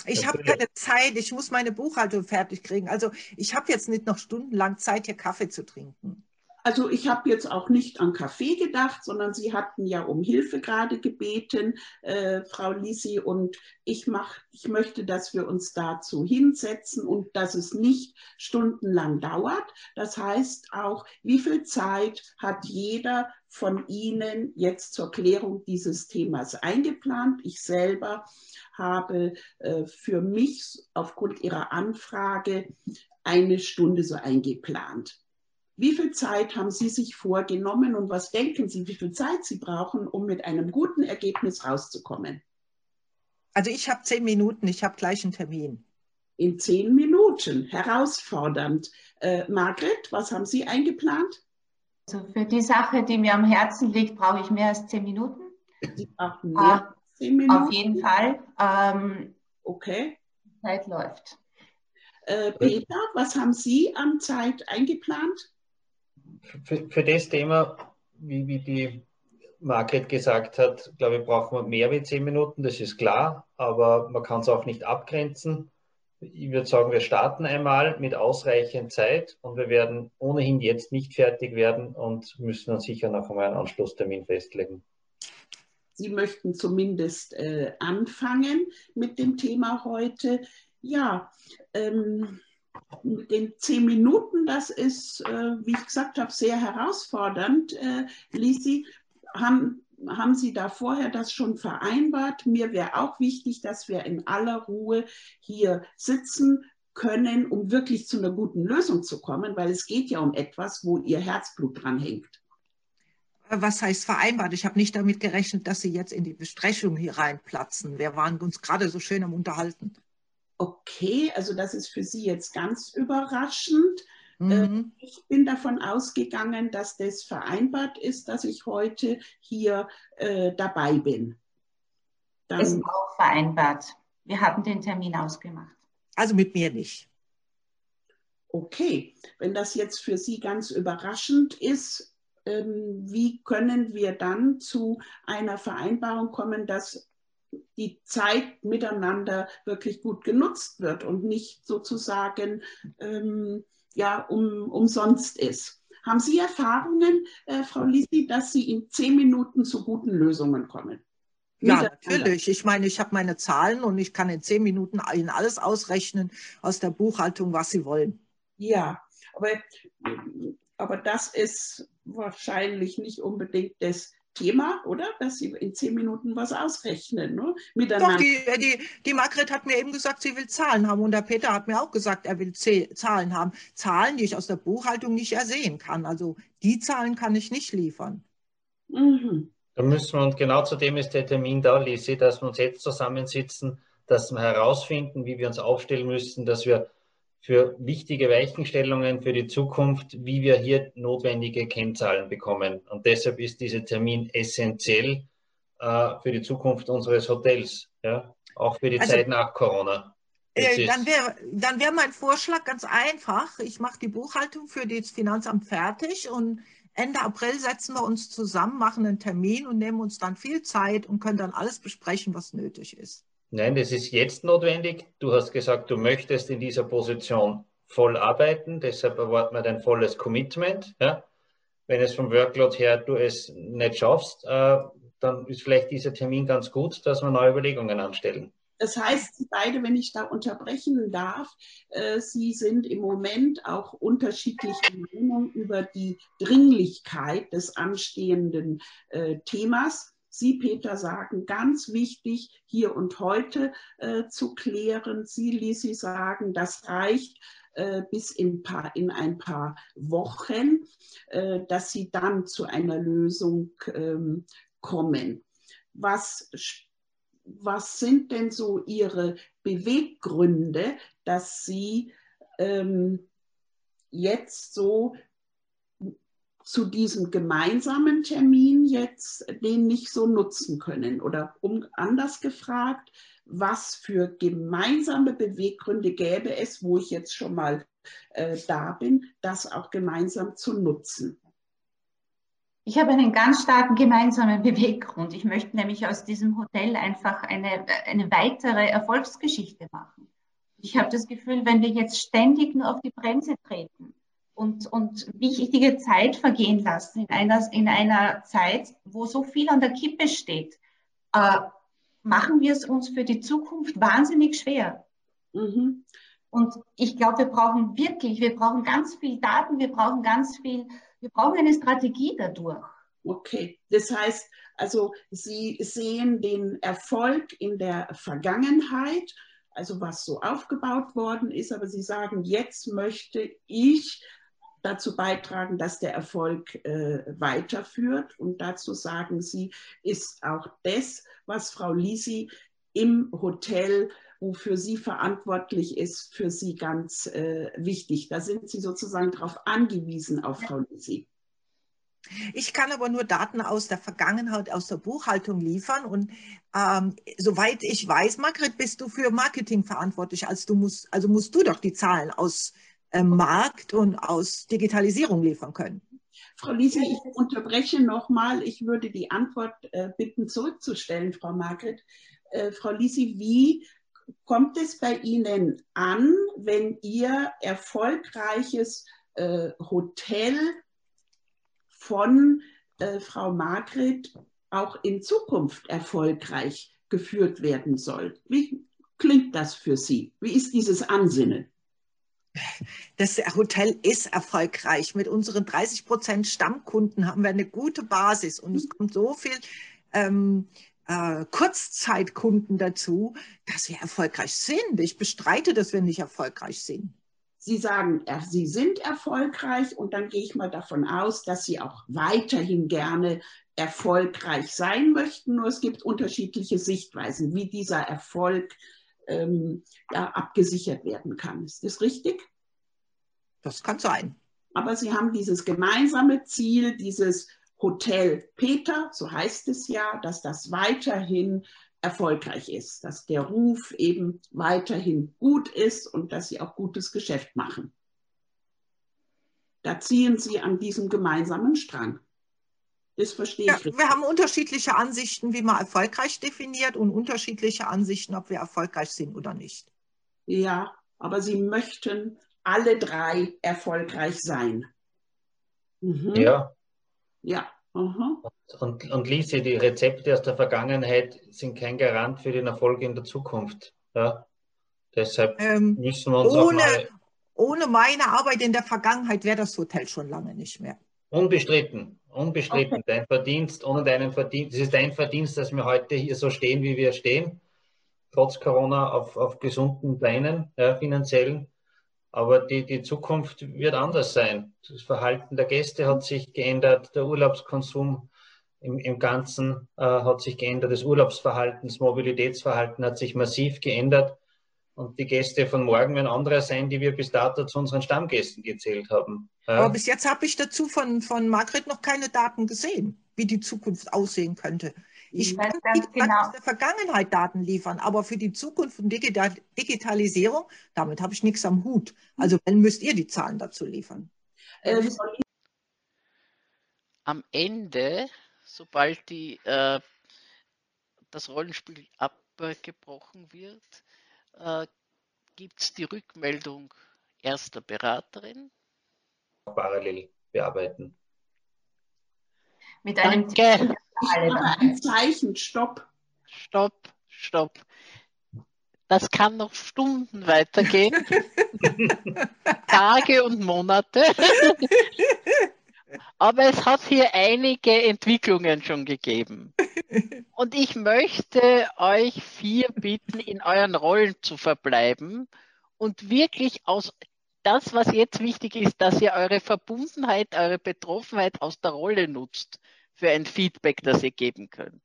Ich habe keine Zeit, ich muss meine Buchhaltung fertig kriegen. Also ich habe jetzt nicht noch stundenlang Zeit, hier Kaffee zu trinken. Also ich habe jetzt auch nicht an Kaffee gedacht, sondern Sie hatten ja um Hilfe gerade gebeten, äh, Frau Lisi, und ich, mach, ich möchte, dass wir uns dazu hinsetzen und dass es nicht stundenlang dauert. Das heißt auch, wie viel Zeit hat jeder von Ihnen jetzt zur Klärung dieses Themas eingeplant? Ich selber habe äh, für mich aufgrund Ihrer Anfrage eine Stunde so eingeplant. Wie viel Zeit haben Sie sich vorgenommen und was denken Sie, wie viel Zeit Sie brauchen, um mit einem guten Ergebnis rauszukommen? Also ich habe zehn Minuten, ich habe gleich einen Termin. In zehn Minuten, herausfordernd. Äh, Margret, was haben Sie eingeplant? Also für die Sache, die mir am Herzen liegt, brauche ich mehr als zehn Minuten. Sie brauchen mehr Zehn Minuten? Auf jeden Fall. Ähm, okay. Die Zeit läuft. Äh, Peter, was haben Sie an Zeit eingeplant? Für, für das Thema, wie, wie die Margret gesagt hat, glaube ich, brauchen wir mehr wie zehn Minuten, das ist klar, aber man kann es auch nicht abgrenzen. ich würde sagen, wir starten einmal mit ausreichend Zeit und wir werden ohnehin jetzt nicht fertig werden und müssen dann sicher noch einmal einen Anschlusstermin festlegen. Sie möchten zumindest äh, anfangen mit dem Thema heute. Ja, ähm, mit den zehn Minuten, das ist, äh, wie ich gesagt habe, sehr herausfordernd. Äh, Lisi, haben, haben Sie da vorher das schon vereinbart? Mir wäre auch wichtig, dass wir in aller Ruhe hier sitzen können, um wirklich zu einer guten Lösung zu kommen, weil es geht ja um etwas, wo Ihr Herzblut dran hängt. Was heißt vereinbart? Ich habe nicht damit gerechnet, dass Sie jetzt in die Besprechung hier reinplatzen. Wir waren uns gerade so schön am Unterhalten. Okay, also das ist für Sie jetzt ganz überraschend. Äh, mhm. Ich bin davon ausgegangen, dass das vereinbart ist, dass ich heute hier äh, dabei bin. Dann, ist auch vereinbart. Wir haben den Termin ausgemacht. Also mit mir nicht. Okay, wenn das jetzt für Sie ganz überraschend ist, ähm, wie können wir dann zu einer Vereinbarung kommen, dass die Zeit miteinander wirklich gut genutzt wird und nicht sozusagen ähm, ja, um, umsonst ist. Haben Sie Erfahrungen, äh, Frau Lisi, dass Sie in zehn Minuten zu guten Lösungen kommen? Ja, natürlich. Ich meine, ich habe meine Zahlen und ich kann in zehn Minuten Ihnen alles ausrechnen aus der Buchhaltung, was Sie wollen. Ja, aber, aber das ist wahrscheinlich nicht unbedingt das Thema, oder? Dass Sie in zehn Minuten was ausrechnen, ne? Miteinander. Doch, die, die, die Margret hat mir eben gesagt, sie will Zahlen haben. Und der Peter hat mir auch gesagt, er will Zahlen haben. Zahlen, die ich aus der Buchhaltung nicht ersehen kann. Also die Zahlen kann ich nicht liefern. Mhm. Da müssen wir, und genau zu dem ist der Termin da, Lisi, dass wir uns jetzt zusammensitzen, dass wir herausfinden, wie wir uns aufstellen müssen, dass wir für wichtige Weichenstellungen für die Zukunft, wie wir hier notwendige Kennzahlen bekommen. Und deshalb ist dieser Termin essentiell äh, für die Zukunft unseres Hotels, ja? auch für die also, Zeit nach Corona. Äh, dann wäre dann wär mein Vorschlag ganz einfach. Ich mache die Buchhaltung für das Finanzamt fertig und Ende April setzen wir uns zusammen, machen einen Termin und nehmen uns dann viel Zeit und können dann alles besprechen, was nötig ist. Nein, das ist jetzt notwendig. Du hast gesagt, du möchtest in dieser Position voll arbeiten, deshalb erwarten wir dein volles Commitment. Ja? Wenn es vom Workload her du es nicht schaffst, äh, dann ist vielleicht dieser Termin ganz gut, dass wir neue Überlegungen anstellen. Das heißt, Sie beide, wenn ich da unterbrechen darf, äh, Sie sind im Moment auch unterschiedlicher Meinung über die Dringlichkeit des anstehenden äh, Themas. Sie, Peter, sagen, ganz wichtig, hier und heute äh, zu klären. Sie, Lisi, sagen, das reicht äh, bis in, paar, in, ein paar Wochen, äh, dass Sie dann zu einer Lösung ähm, kommen. Was, was sind denn so Ihre Beweggründe, dass Sie ähm, jetzt so zu diesem gemeinsamen Termin jetzt den nicht so nutzen können? Oder um anders gefragt, was für gemeinsame Beweggründe gäbe es, wo ich jetzt schon mal äh, da bin, das auch gemeinsam zu nutzen? Ich habe einen ganz starken gemeinsamen Beweggrund. Ich möchte nämlich aus diesem Hotel einfach eine, eine weitere Erfolgsgeschichte machen. Ich habe das Gefühl, wenn wir jetzt ständig nur auf die Bremse treten, und, und wichtige Zeit vergehen lassen in einer, in einer Zeit, wo so viel an der Kippe steht, äh, machen wir es uns für die Zukunft wahnsinnig schwer. Mhm. Und ich glaube, wir brauchen wirklich, wir brauchen ganz viel Daten, wir brauchen ganz viel, wir brauchen eine Strategie dadurch. Okay, das heißt, also Sie sehen den Erfolg in der Vergangenheit, also was so aufgebaut worden ist, aber Sie sagen, jetzt möchte ich dazu beitragen, dass der Erfolg äh, weiterführt. Und dazu sagen Sie, ist auch das, was Frau Lisi im Hotel, wofür sie verantwortlich ist, für Sie ganz äh, wichtig. Da sind Sie sozusagen darauf angewiesen, auf Frau Lisi. Ich kann aber nur Daten aus der Vergangenheit, aus der Buchhaltung liefern. Und ähm, soweit ich weiß, Margret, bist du für Marketing verantwortlich. Also, musst, also musst du doch die Zahlen aus Markt und aus Digitalisierung liefern können. Frau Liese, ich unterbreche nochmal. Ich würde die Antwort äh, bitten zurückzustellen, Frau Margret. Äh, Frau Lisi, wie kommt es bei Ihnen an, wenn Ihr erfolgreiches äh, Hotel von äh, Frau Margret auch in Zukunft erfolgreich geführt werden soll? Wie klingt das für Sie? Wie ist dieses Ansinnen? Das Hotel ist erfolgreich. Mit unseren 30 Prozent Stammkunden haben wir eine gute Basis und es kommt so viel ähm, äh, Kurzzeitkunden dazu, dass wir erfolgreich sind. Ich bestreite, dass wir nicht erfolgreich sind. Sie sagen, Sie sind erfolgreich und dann gehe ich mal davon aus, dass Sie auch weiterhin gerne erfolgreich sein möchten. Nur es gibt unterschiedliche Sichtweisen, wie dieser Erfolg ähm, ja, abgesichert werden kann. Ist das richtig? Das kann sein. Aber Sie haben dieses gemeinsame Ziel, dieses Hotel Peter, so heißt es ja, dass das weiterhin erfolgreich ist, dass der Ruf eben weiterhin gut ist und dass Sie auch gutes Geschäft machen. Da ziehen Sie an diesem gemeinsamen Strang. Das verstehe ja, ich. Wir haben unterschiedliche Ansichten, wie man erfolgreich definiert und unterschiedliche Ansichten, ob wir erfolgreich sind oder nicht. Ja, aber Sie möchten alle drei erfolgreich sein. Mhm. Ja. Ja. Mhm. Und, und Lise, die Rezepte aus der Vergangenheit sind kein Garant für den Erfolg in der Zukunft. Ja? Deshalb ähm, müssen wir uns ohne, auch mal ohne meine Arbeit in der Vergangenheit wäre das Hotel schon lange nicht mehr. Unbestritten, unbestritten. Okay. Dein Verdienst, ohne deinen Verdienst, es ist dein Verdienst, dass wir heute hier so stehen, wie wir stehen, trotz Corona auf, auf gesunden Beinen, ja, finanziellen. Aber die, die Zukunft wird anders sein. Das Verhalten der Gäste hat sich geändert, der Urlaubskonsum im, im Ganzen äh, hat sich geändert, das Urlaubsverhalten, das Mobilitätsverhalten hat sich massiv geändert. Und die Gäste von morgen werden andere sein, die wir bis dato zu unseren Stammgästen gezählt haben. Aber bis jetzt habe ich dazu von, von Margret noch keine Daten gesehen, wie die Zukunft aussehen könnte. Ich kann genau. aus der Vergangenheit Daten liefern, aber für die Zukunft und Digital Digitalisierung, damit habe ich nichts am Hut. Also wenn müsst ihr die Zahlen dazu liefern. Ähm, am Ende, sobald die, äh, das Rollenspiel abgebrochen wird, äh, gibt es die Rückmeldung erster Beraterin. Parallel bearbeiten. Mit einem Danke. ein Zeichen, stopp. Stopp, stopp. Das kann noch Stunden weitergehen. Tage und Monate. Aber es hat hier einige Entwicklungen schon gegeben. Und ich möchte euch vier bitten, in euren Rollen zu verbleiben und wirklich aus das, was jetzt wichtig ist, dass ihr eure Verbundenheit, eure Betroffenheit aus der Rolle nutzt für ein Feedback, das ihr geben könnt.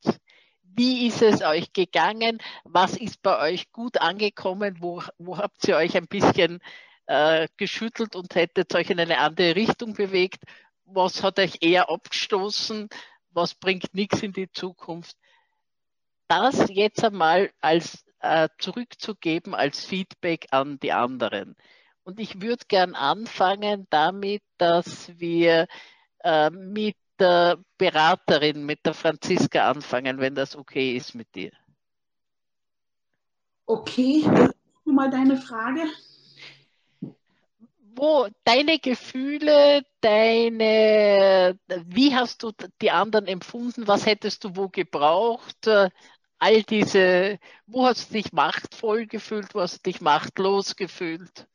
Wie ist es euch gegangen? Was ist bei euch gut angekommen? Wo, wo habt ihr euch ein bisschen äh, geschüttelt und hättet euch in eine andere Richtung bewegt? Was hat euch eher abgestoßen? Was bringt nichts in die Zukunft? Das jetzt einmal als äh, zurückzugeben als Feedback an die anderen. Und ich würde gern anfangen damit, dass wir äh, mit der Beraterin, mit der Franziska anfangen, wenn das okay ist mit dir. Okay, mal deine Frage. Wo deine Gefühle, deine, wie hast du die anderen empfunden? Was hättest du wo gebraucht? All diese, wo hast du dich machtvoll gefühlt? Wo hast du dich machtlos gefühlt?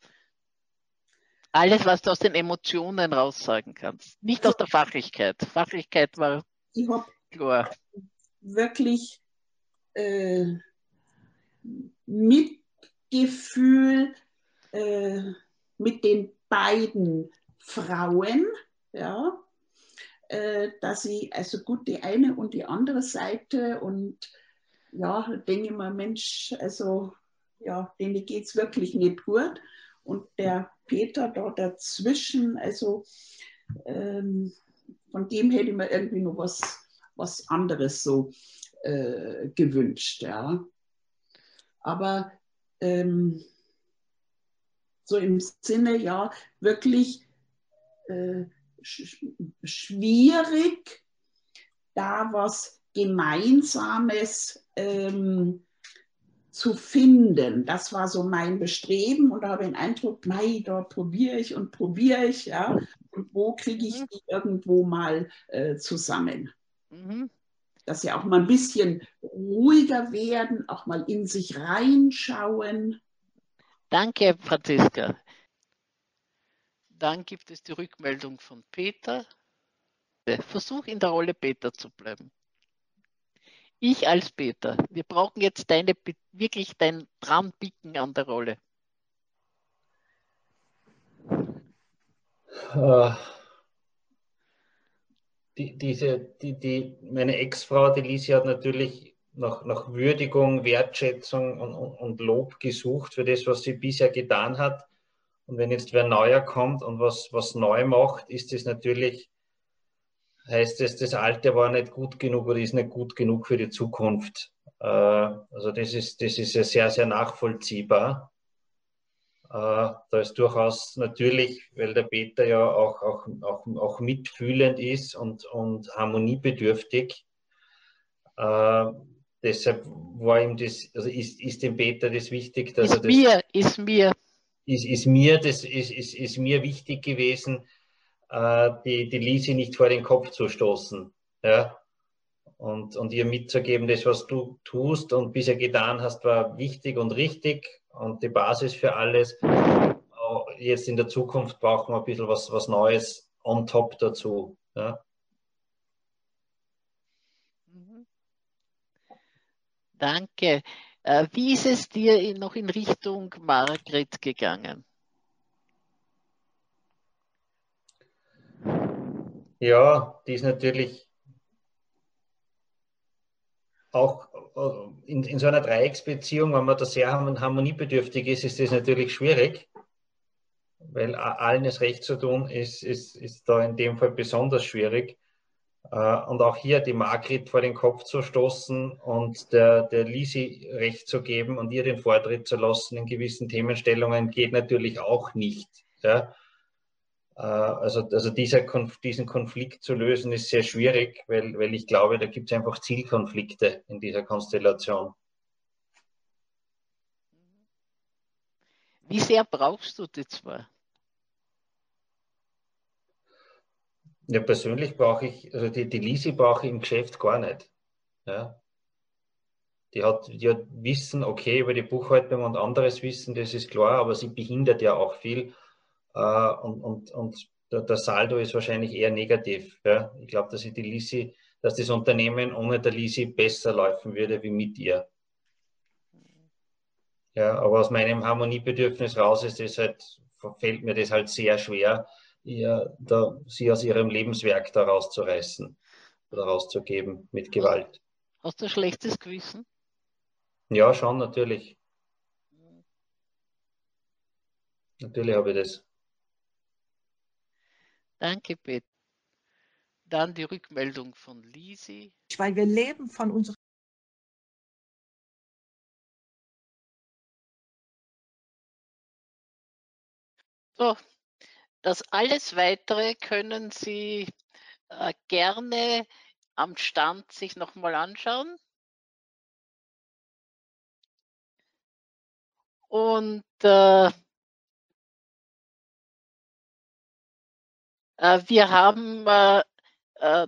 Alles, was du aus den Emotionen raussagen kannst. Nicht aus der Fachlichkeit. Fachlichkeit war ich klar. Wirklich äh, Mitgefühl äh, mit den beiden Frauen, ja, äh, dass sie, also gut, die eine und die andere Seite und ja, denke ich mal, Mensch, also ja, denen geht es wirklich nicht gut. Und der Peter da dazwischen, also ähm, von dem hätte ich mir irgendwie noch was, was anderes so äh, gewünscht, ja. Aber ähm, so im Sinne, ja, wirklich äh, sch schwierig, da was Gemeinsames ähm, zu finden. Das war so mein Bestreben und da habe ich den Eindruck, mei, dort probiere ich und probiere ich, ja. Und wo kriege ich mhm. die irgendwo mal äh, zusammen? Mhm. Dass sie auch mal ein bisschen ruhiger werden, auch mal in sich reinschauen. Danke, Franziska. Dann gibt es die Rückmeldung von Peter. Versuch in der Rolle Peter zu bleiben. Ich als Peter, wir brauchen jetzt deine, wirklich dein Dranbicken an der Rolle. Uh, die, diese, die, die, meine Ex-Frau, die Lisi, hat natürlich nach, nach Würdigung, Wertschätzung und, und, und, Lob gesucht für das, was sie bisher getan hat. Und wenn jetzt wer neuer kommt und was, was neu macht, ist das natürlich heißt es, das Alte war nicht gut genug oder ist nicht gut genug für die Zukunft. Äh, also das ist, das ist ja sehr, sehr nachvollziehbar. Äh, da ist durchaus natürlich, weil der Peter ja auch, auch, auch, auch mitfühlend ist und, und harmoniebedürftig. Äh, deshalb war ihm das, also ist, ist dem Peter das wichtig, dass ist er das. Mir, ist mir. Ist, ist mir, das ist, ist, ist mir wichtig gewesen, äh, die, die Lisi nicht vor den Kopf zu stoßen. Ja? Und, und ihr mitzugeben, das, was du tust und bisher getan hast, war wichtig und richtig und die Basis für alles. Jetzt in der Zukunft brauchen wir ein bisschen was, was Neues on top dazu. Ja? Mhm. Danke. Äh, wie ist es dir noch in Richtung Margret gegangen? Ja, die ist natürlich auch äh, in, in so einer Dreiecksbeziehung, wenn man da sehr harmoniebedürftig ist, ist das natürlich schwierig, weil allen das Recht zu tun ist, ist, ist da in dem Fall besonders schwierig. Äh, und auch hier die Margret vor den Kopf zu stoßen und der, der Lisi Recht zu geben und ihr den Vortritt zu lassen in gewissen Themenstellungen geht natürlich auch nicht. Ja. Äh, also, also dieser Konf diesen Konflikt zu lösen ist sehr schwierig, weil, weil ich glaube, da gibt es einfach Zielkonflikte in dieser Konstellation. Wie sehr brauchst du die zwei? Ja, persönlich brauche ich, also die, die Lisi brauche ich im Geschäft gar nicht. Ja. Die hat, die hat Wissen, okay, über die Buchhaltung und anderes Wissen, das ist klar, aber sie behindert ja auch viel. Äh, und, und, und der, der, Saldo ist wahrscheinlich eher negativ. Ja? Ich glaube, dass die Lisi, dass das Unternehmen ohne der Lisi besser laufen würde wie mit ihr. Ja, aber aus meinem Harmoniebedürfnis raus ist es halt, fällt mir das halt sehr schwer, ihr, da, sie aus ihrem Lebenswerk da rauszureißen oder rauszugeben mit Gewalt. Hast du ein schlechtes Gewissen? Ja, schon, natürlich. Natürlich habe ich das. Danke, Pet. Dann die Rückmeldung von Lisi. Weil wir leben von unserer So, das alles weitere können Sie äh, gerne am Stand sich nochmal anschauen. Und äh, wir haben äh, äh,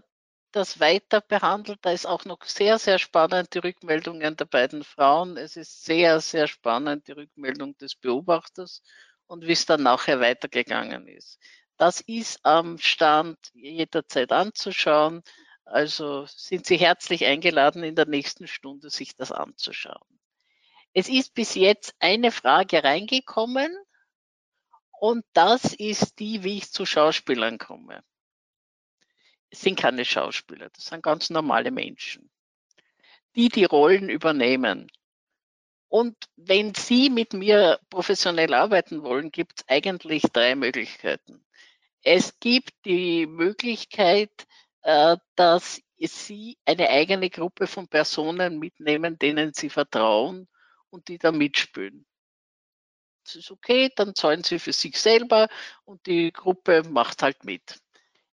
das weiter behandelt. Da ist auch noch sehr, sehr spannend die Rückmeldungen der beiden Frauen. Es ist sehr, sehr spannend die Rückmeldung des Beobachters und wie es dann nachher weitergegangen ist. Das ist am Stand jederzeit anzuschauen. Also sind Sie herzlich eingeladen, in der nächsten Stunde sich das anzuschauen. Es ist bis jetzt eine Frage reingekommen. Und das ist die, wie ich zu Schauspielern komme. Es sind keine Schauspieler, das sind ganz normale Menschen, die die Rollen übernehmen. Und wenn Sie mit mir professionell arbeiten wollen, gibt es eigentlich drei Möglichkeiten. Es gibt die Möglichkeit, äh, dass Sie eine eigene Gruppe von Personen mitnehmen, denen Sie vertrauen und die da mitspielen das ist okay, dann zahlen sie für sich selber und die Gruppe macht halt mit.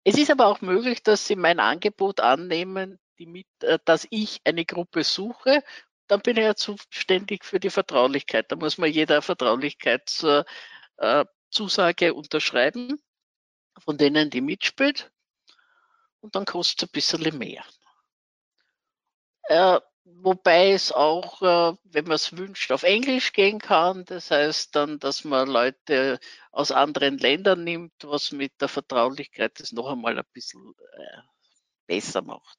Es ist aber auch möglich, dass sie mein Angebot annehmen, mit, äh, dass ich eine Gruppe suche dann bin ich ja zuständig für die Vertraulichkeit. Da muss man jeder Vertraulichkeitszusage äh, unterschreiben, von denen die mitspielt. Und dann kostet es ein bisschen mehr. Wobei es auch, äh, wenn man es wünscht, auf Englisch gehen kann. Das heißt dann, dass man Leute aus anderen Ländern nimmt, was mit der Vertraulichkeit das noch einmal ein bisschen äh, besser macht.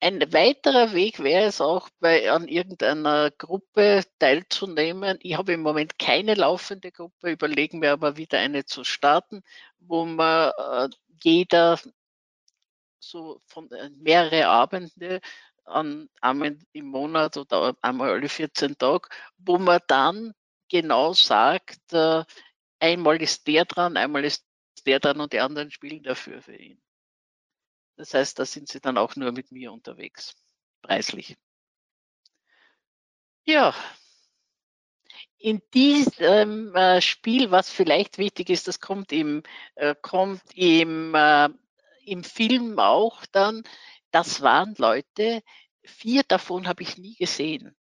Ein weiterer Weg wäre es auch, bei, an irgendeiner Gruppe teilzunehmen. Ich habe im Moment keine laufende Gruppe, überlegen mir aber wieder eine zu starten, wo man äh, jeder so von mehrere Abende an, einmal im Monat oder einmal alle 14 Tage, wo man dann genau sagt, äh, einmal ist der dran, einmal ist der dran und die anderen spielen dafür für ihn. Das heißt, da sind sie dann auch nur mit mir unterwegs, preislich. Ja, in diesem äh, Spiel, was vielleicht wichtig ist, das kommt im, äh, kommt im, im Film auch dann, das waren Leute, vier davon habe ich nie gesehen.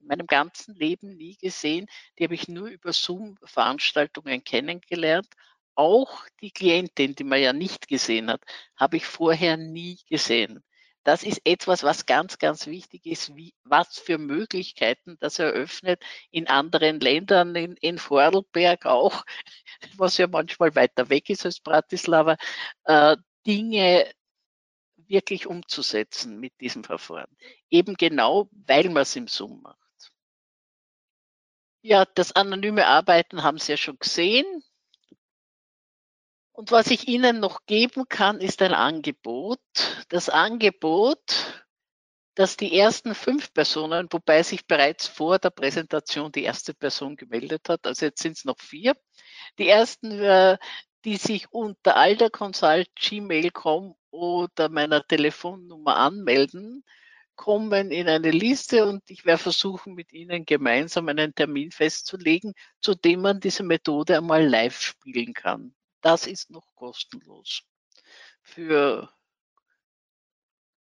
In meinem ganzen Leben nie gesehen. Die habe ich nur über Zoom-Veranstaltungen kennengelernt auch die Klientin, die man ja nicht gesehen hat, habe ich vorher nie gesehen. Das ist etwas, was ganz, ganz wichtig ist, wie, was für Möglichkeiten das eröffnet in anderen Ländern, in, in Vorarlberg auch, was ja manchmal weiter weg ist als Bratislava, äh, Dinge wirklich umzusetzen mit diesem Verfahren. Eben genau, weil man es im Zoom macht. Ja, das anonyme Arbeiten haben Sie ja schon gesehen. Und was ich Ihnen noch geben kann, ist ein Angebot. Das Angebot, dass die ersten fünf Personen, wobei sich bereits vor der Präsentation die erste Person gemeldet hat, also jetzt sind es noch vier, die ersten, äh, die sich unter alderconsult.gmail.com oder meiner Telefonnummer anmelden, kommen in eine Liste und ich werde versuchen, mit Ihnen gemeinsam einen Termin festzulegen, zu dem man diese Methode einmal live spielen kann. Das ist noch kostenlos. Für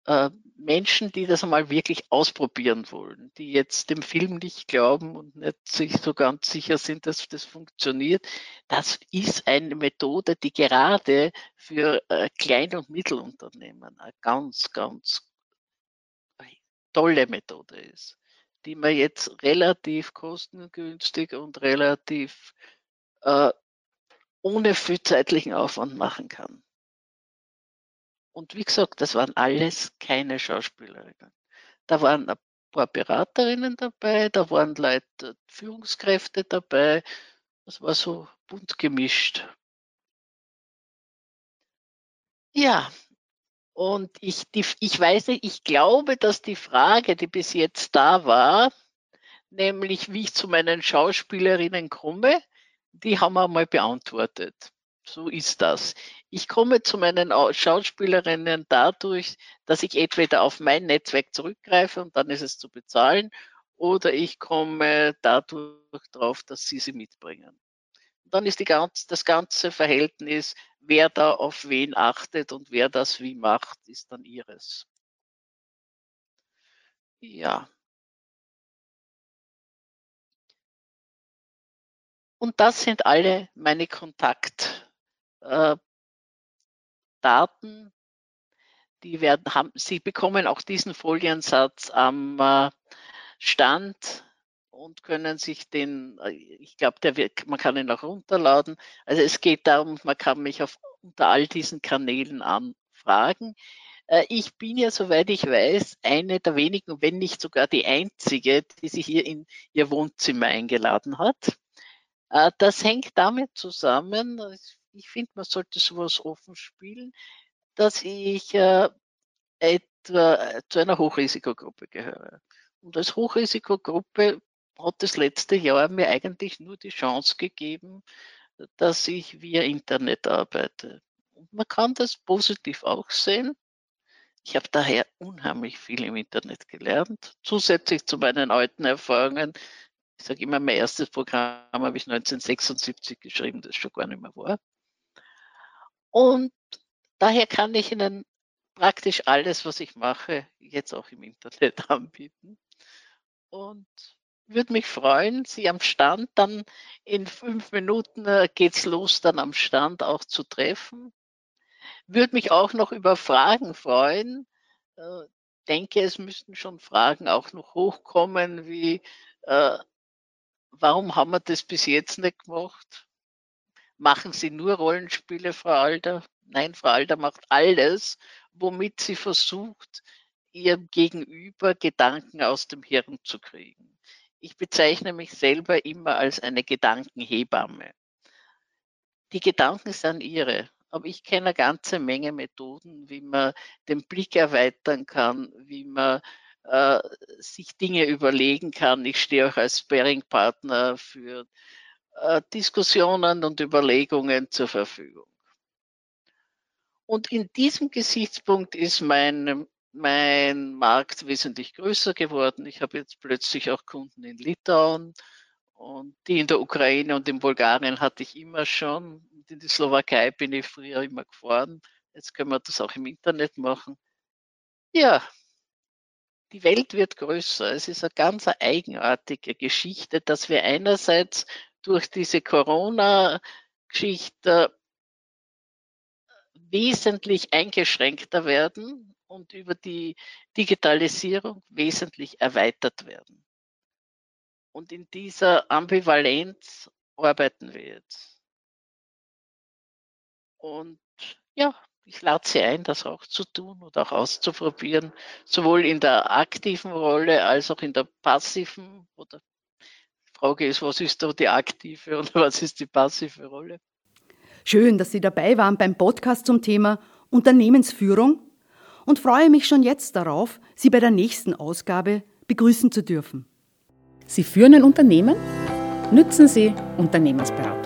äh, Menschen, die das einmal wirklich ausprobieren wollen, die jetzt dem Film nicht glauben und nicht sich so ganz sicher sind, dass das funktioniert. Das ist eine Methode, die gerade für äh, Klein- und Mittelunternehmen eine ganz, ganz tolle Methode ist, die man jetzt relativ kostengünstig und relativ äh, ohne viel zeitlichen Aufwand machen kann. Und wie gesagt, das waren alles keine Schauspielerinnen. Da waren ein paar Beraterinnen dabei, da waren Leute, Führungskräfte dabei. Das war so bunt gemischt. Ja, und ich, die, ich weiß nicht, ich glaube, dass die Frage, die bis jetzt da war, nämlich wie ich zu meinen Schauspielerinnen komme, die haben wir mal beantwortet. So ist das. Ich komme zu meinen Schauspielerinnen dadurch, dass ich entweder auf mein Netzwerk zurückgreife und dann ist es zu bezahlen, oder ich komme dadurch drauf, dass sie sie mitbringen. Und dann ist die ganz, das ganze Verhältnis, wer da auf wen achtet und wer das wie macht, ist dann ihres. Ja, Und das sind alle meine Kontaktdaten. Äh, die werden, haben, Sie bekommen auch diesen Foliensatz am äh, Stand und können sich den, äh, ich glaube, der wird, man kann ihn auch runterladen. Also es geht darum, man kann mich auf unter all diesen Kanälen anfragen. Ich bin ja, soweit ich weiß, eine der wenigen, wenn nicht sogar die einzige, die sich hier in ihr Wohnzimmer eingeladen hat. Äh, das hängt damit zusammen, ich finde, man sollte sowas offen spielen, dass ich äh, etwa äh, zu einer Hochrisikogruppe gehöre. Und als Hochrisikogruppe hat das letzte Jahr mir eigentlich nur die Chance gegeben, dass ich via Internet arbeite. Und man kann das positiv auch sehen. Ich habe daher unheimlich viel im Internet gelernt, zusätzlich zu meinen alten Erfahrungen ich sage immer, mein erstes Programm habe ich 1976 geschrieben, das schon gar nicht mehr war. Und daher kann ich Ihnen praktisch alles, was ich mache, jetzt auch im Internet anbieten. und würde mich freuen, Sie am Stand dann in fünf Minuten äh, geht's los, dann am Stand auch zu treffen. Würde mich auch noch über Fragen freuen. Äh, denke, es müssten schon Fragen auch noch hochkommen, wie äh, warum haben wir das bis jetzt nicht gemacht? Machen Sie nur Rollenspiele, Frau Alder? Nein, Frau Alder macht alles, womit sie versucht, ihrem Gegenüber Gedanken aus dem Hirn zu kriegen. Ich bezeichne mich selber immer als eine Gedankenhebamme. Die Gedanken sind ihre, aber ich kenne eine ganze Menge Methoden, wie man den Blick erweitern kann, wie man äh, sich Dinge überlegen kann. Ich stehe auch als Sparing-Partner für äh, Diskussionen und Überlegungen zur Verfügung. Und in diesem Gesichtspunkt ist mein, mein Markt wesentlich größer geworden. Ich habe jetzt plötzlich auch Kunden in Litauen und die in der Ukraine und in Bulgarien hatte ich immer schon. Und in die Slowakei bin ich früher immer gefahren. Jetzt können wir das auch im Internet machen. Ja, die Welt wird größer. Es ist eine ganz eigenartige Geschichte, dass wir einerseits durch diese Corona-Geschichte wesentlich eingeschränkter werden und über die Digitalisierung wesentlich erweitert werden. Und in dieser Ambivalenz arbeiten wir jetzt. Und ja, ich lade Sie ein, das auch zu tun oder auch auszuprobieren, sowohl in der aktiven Rolle als auch in der passiven. Oder Frage ist, was ist da die aktive und was ist die passive Rolle? Schön, dass Sie dabei waren beim Podcast zum Thema Unternehmensführung und freue mich schon jetzt darauf, Sie bei der nächsten Ausgabe begrüßen zu dürfen. Sie führen ein Unternehmen? Nützen Sie Unternehmensberatung.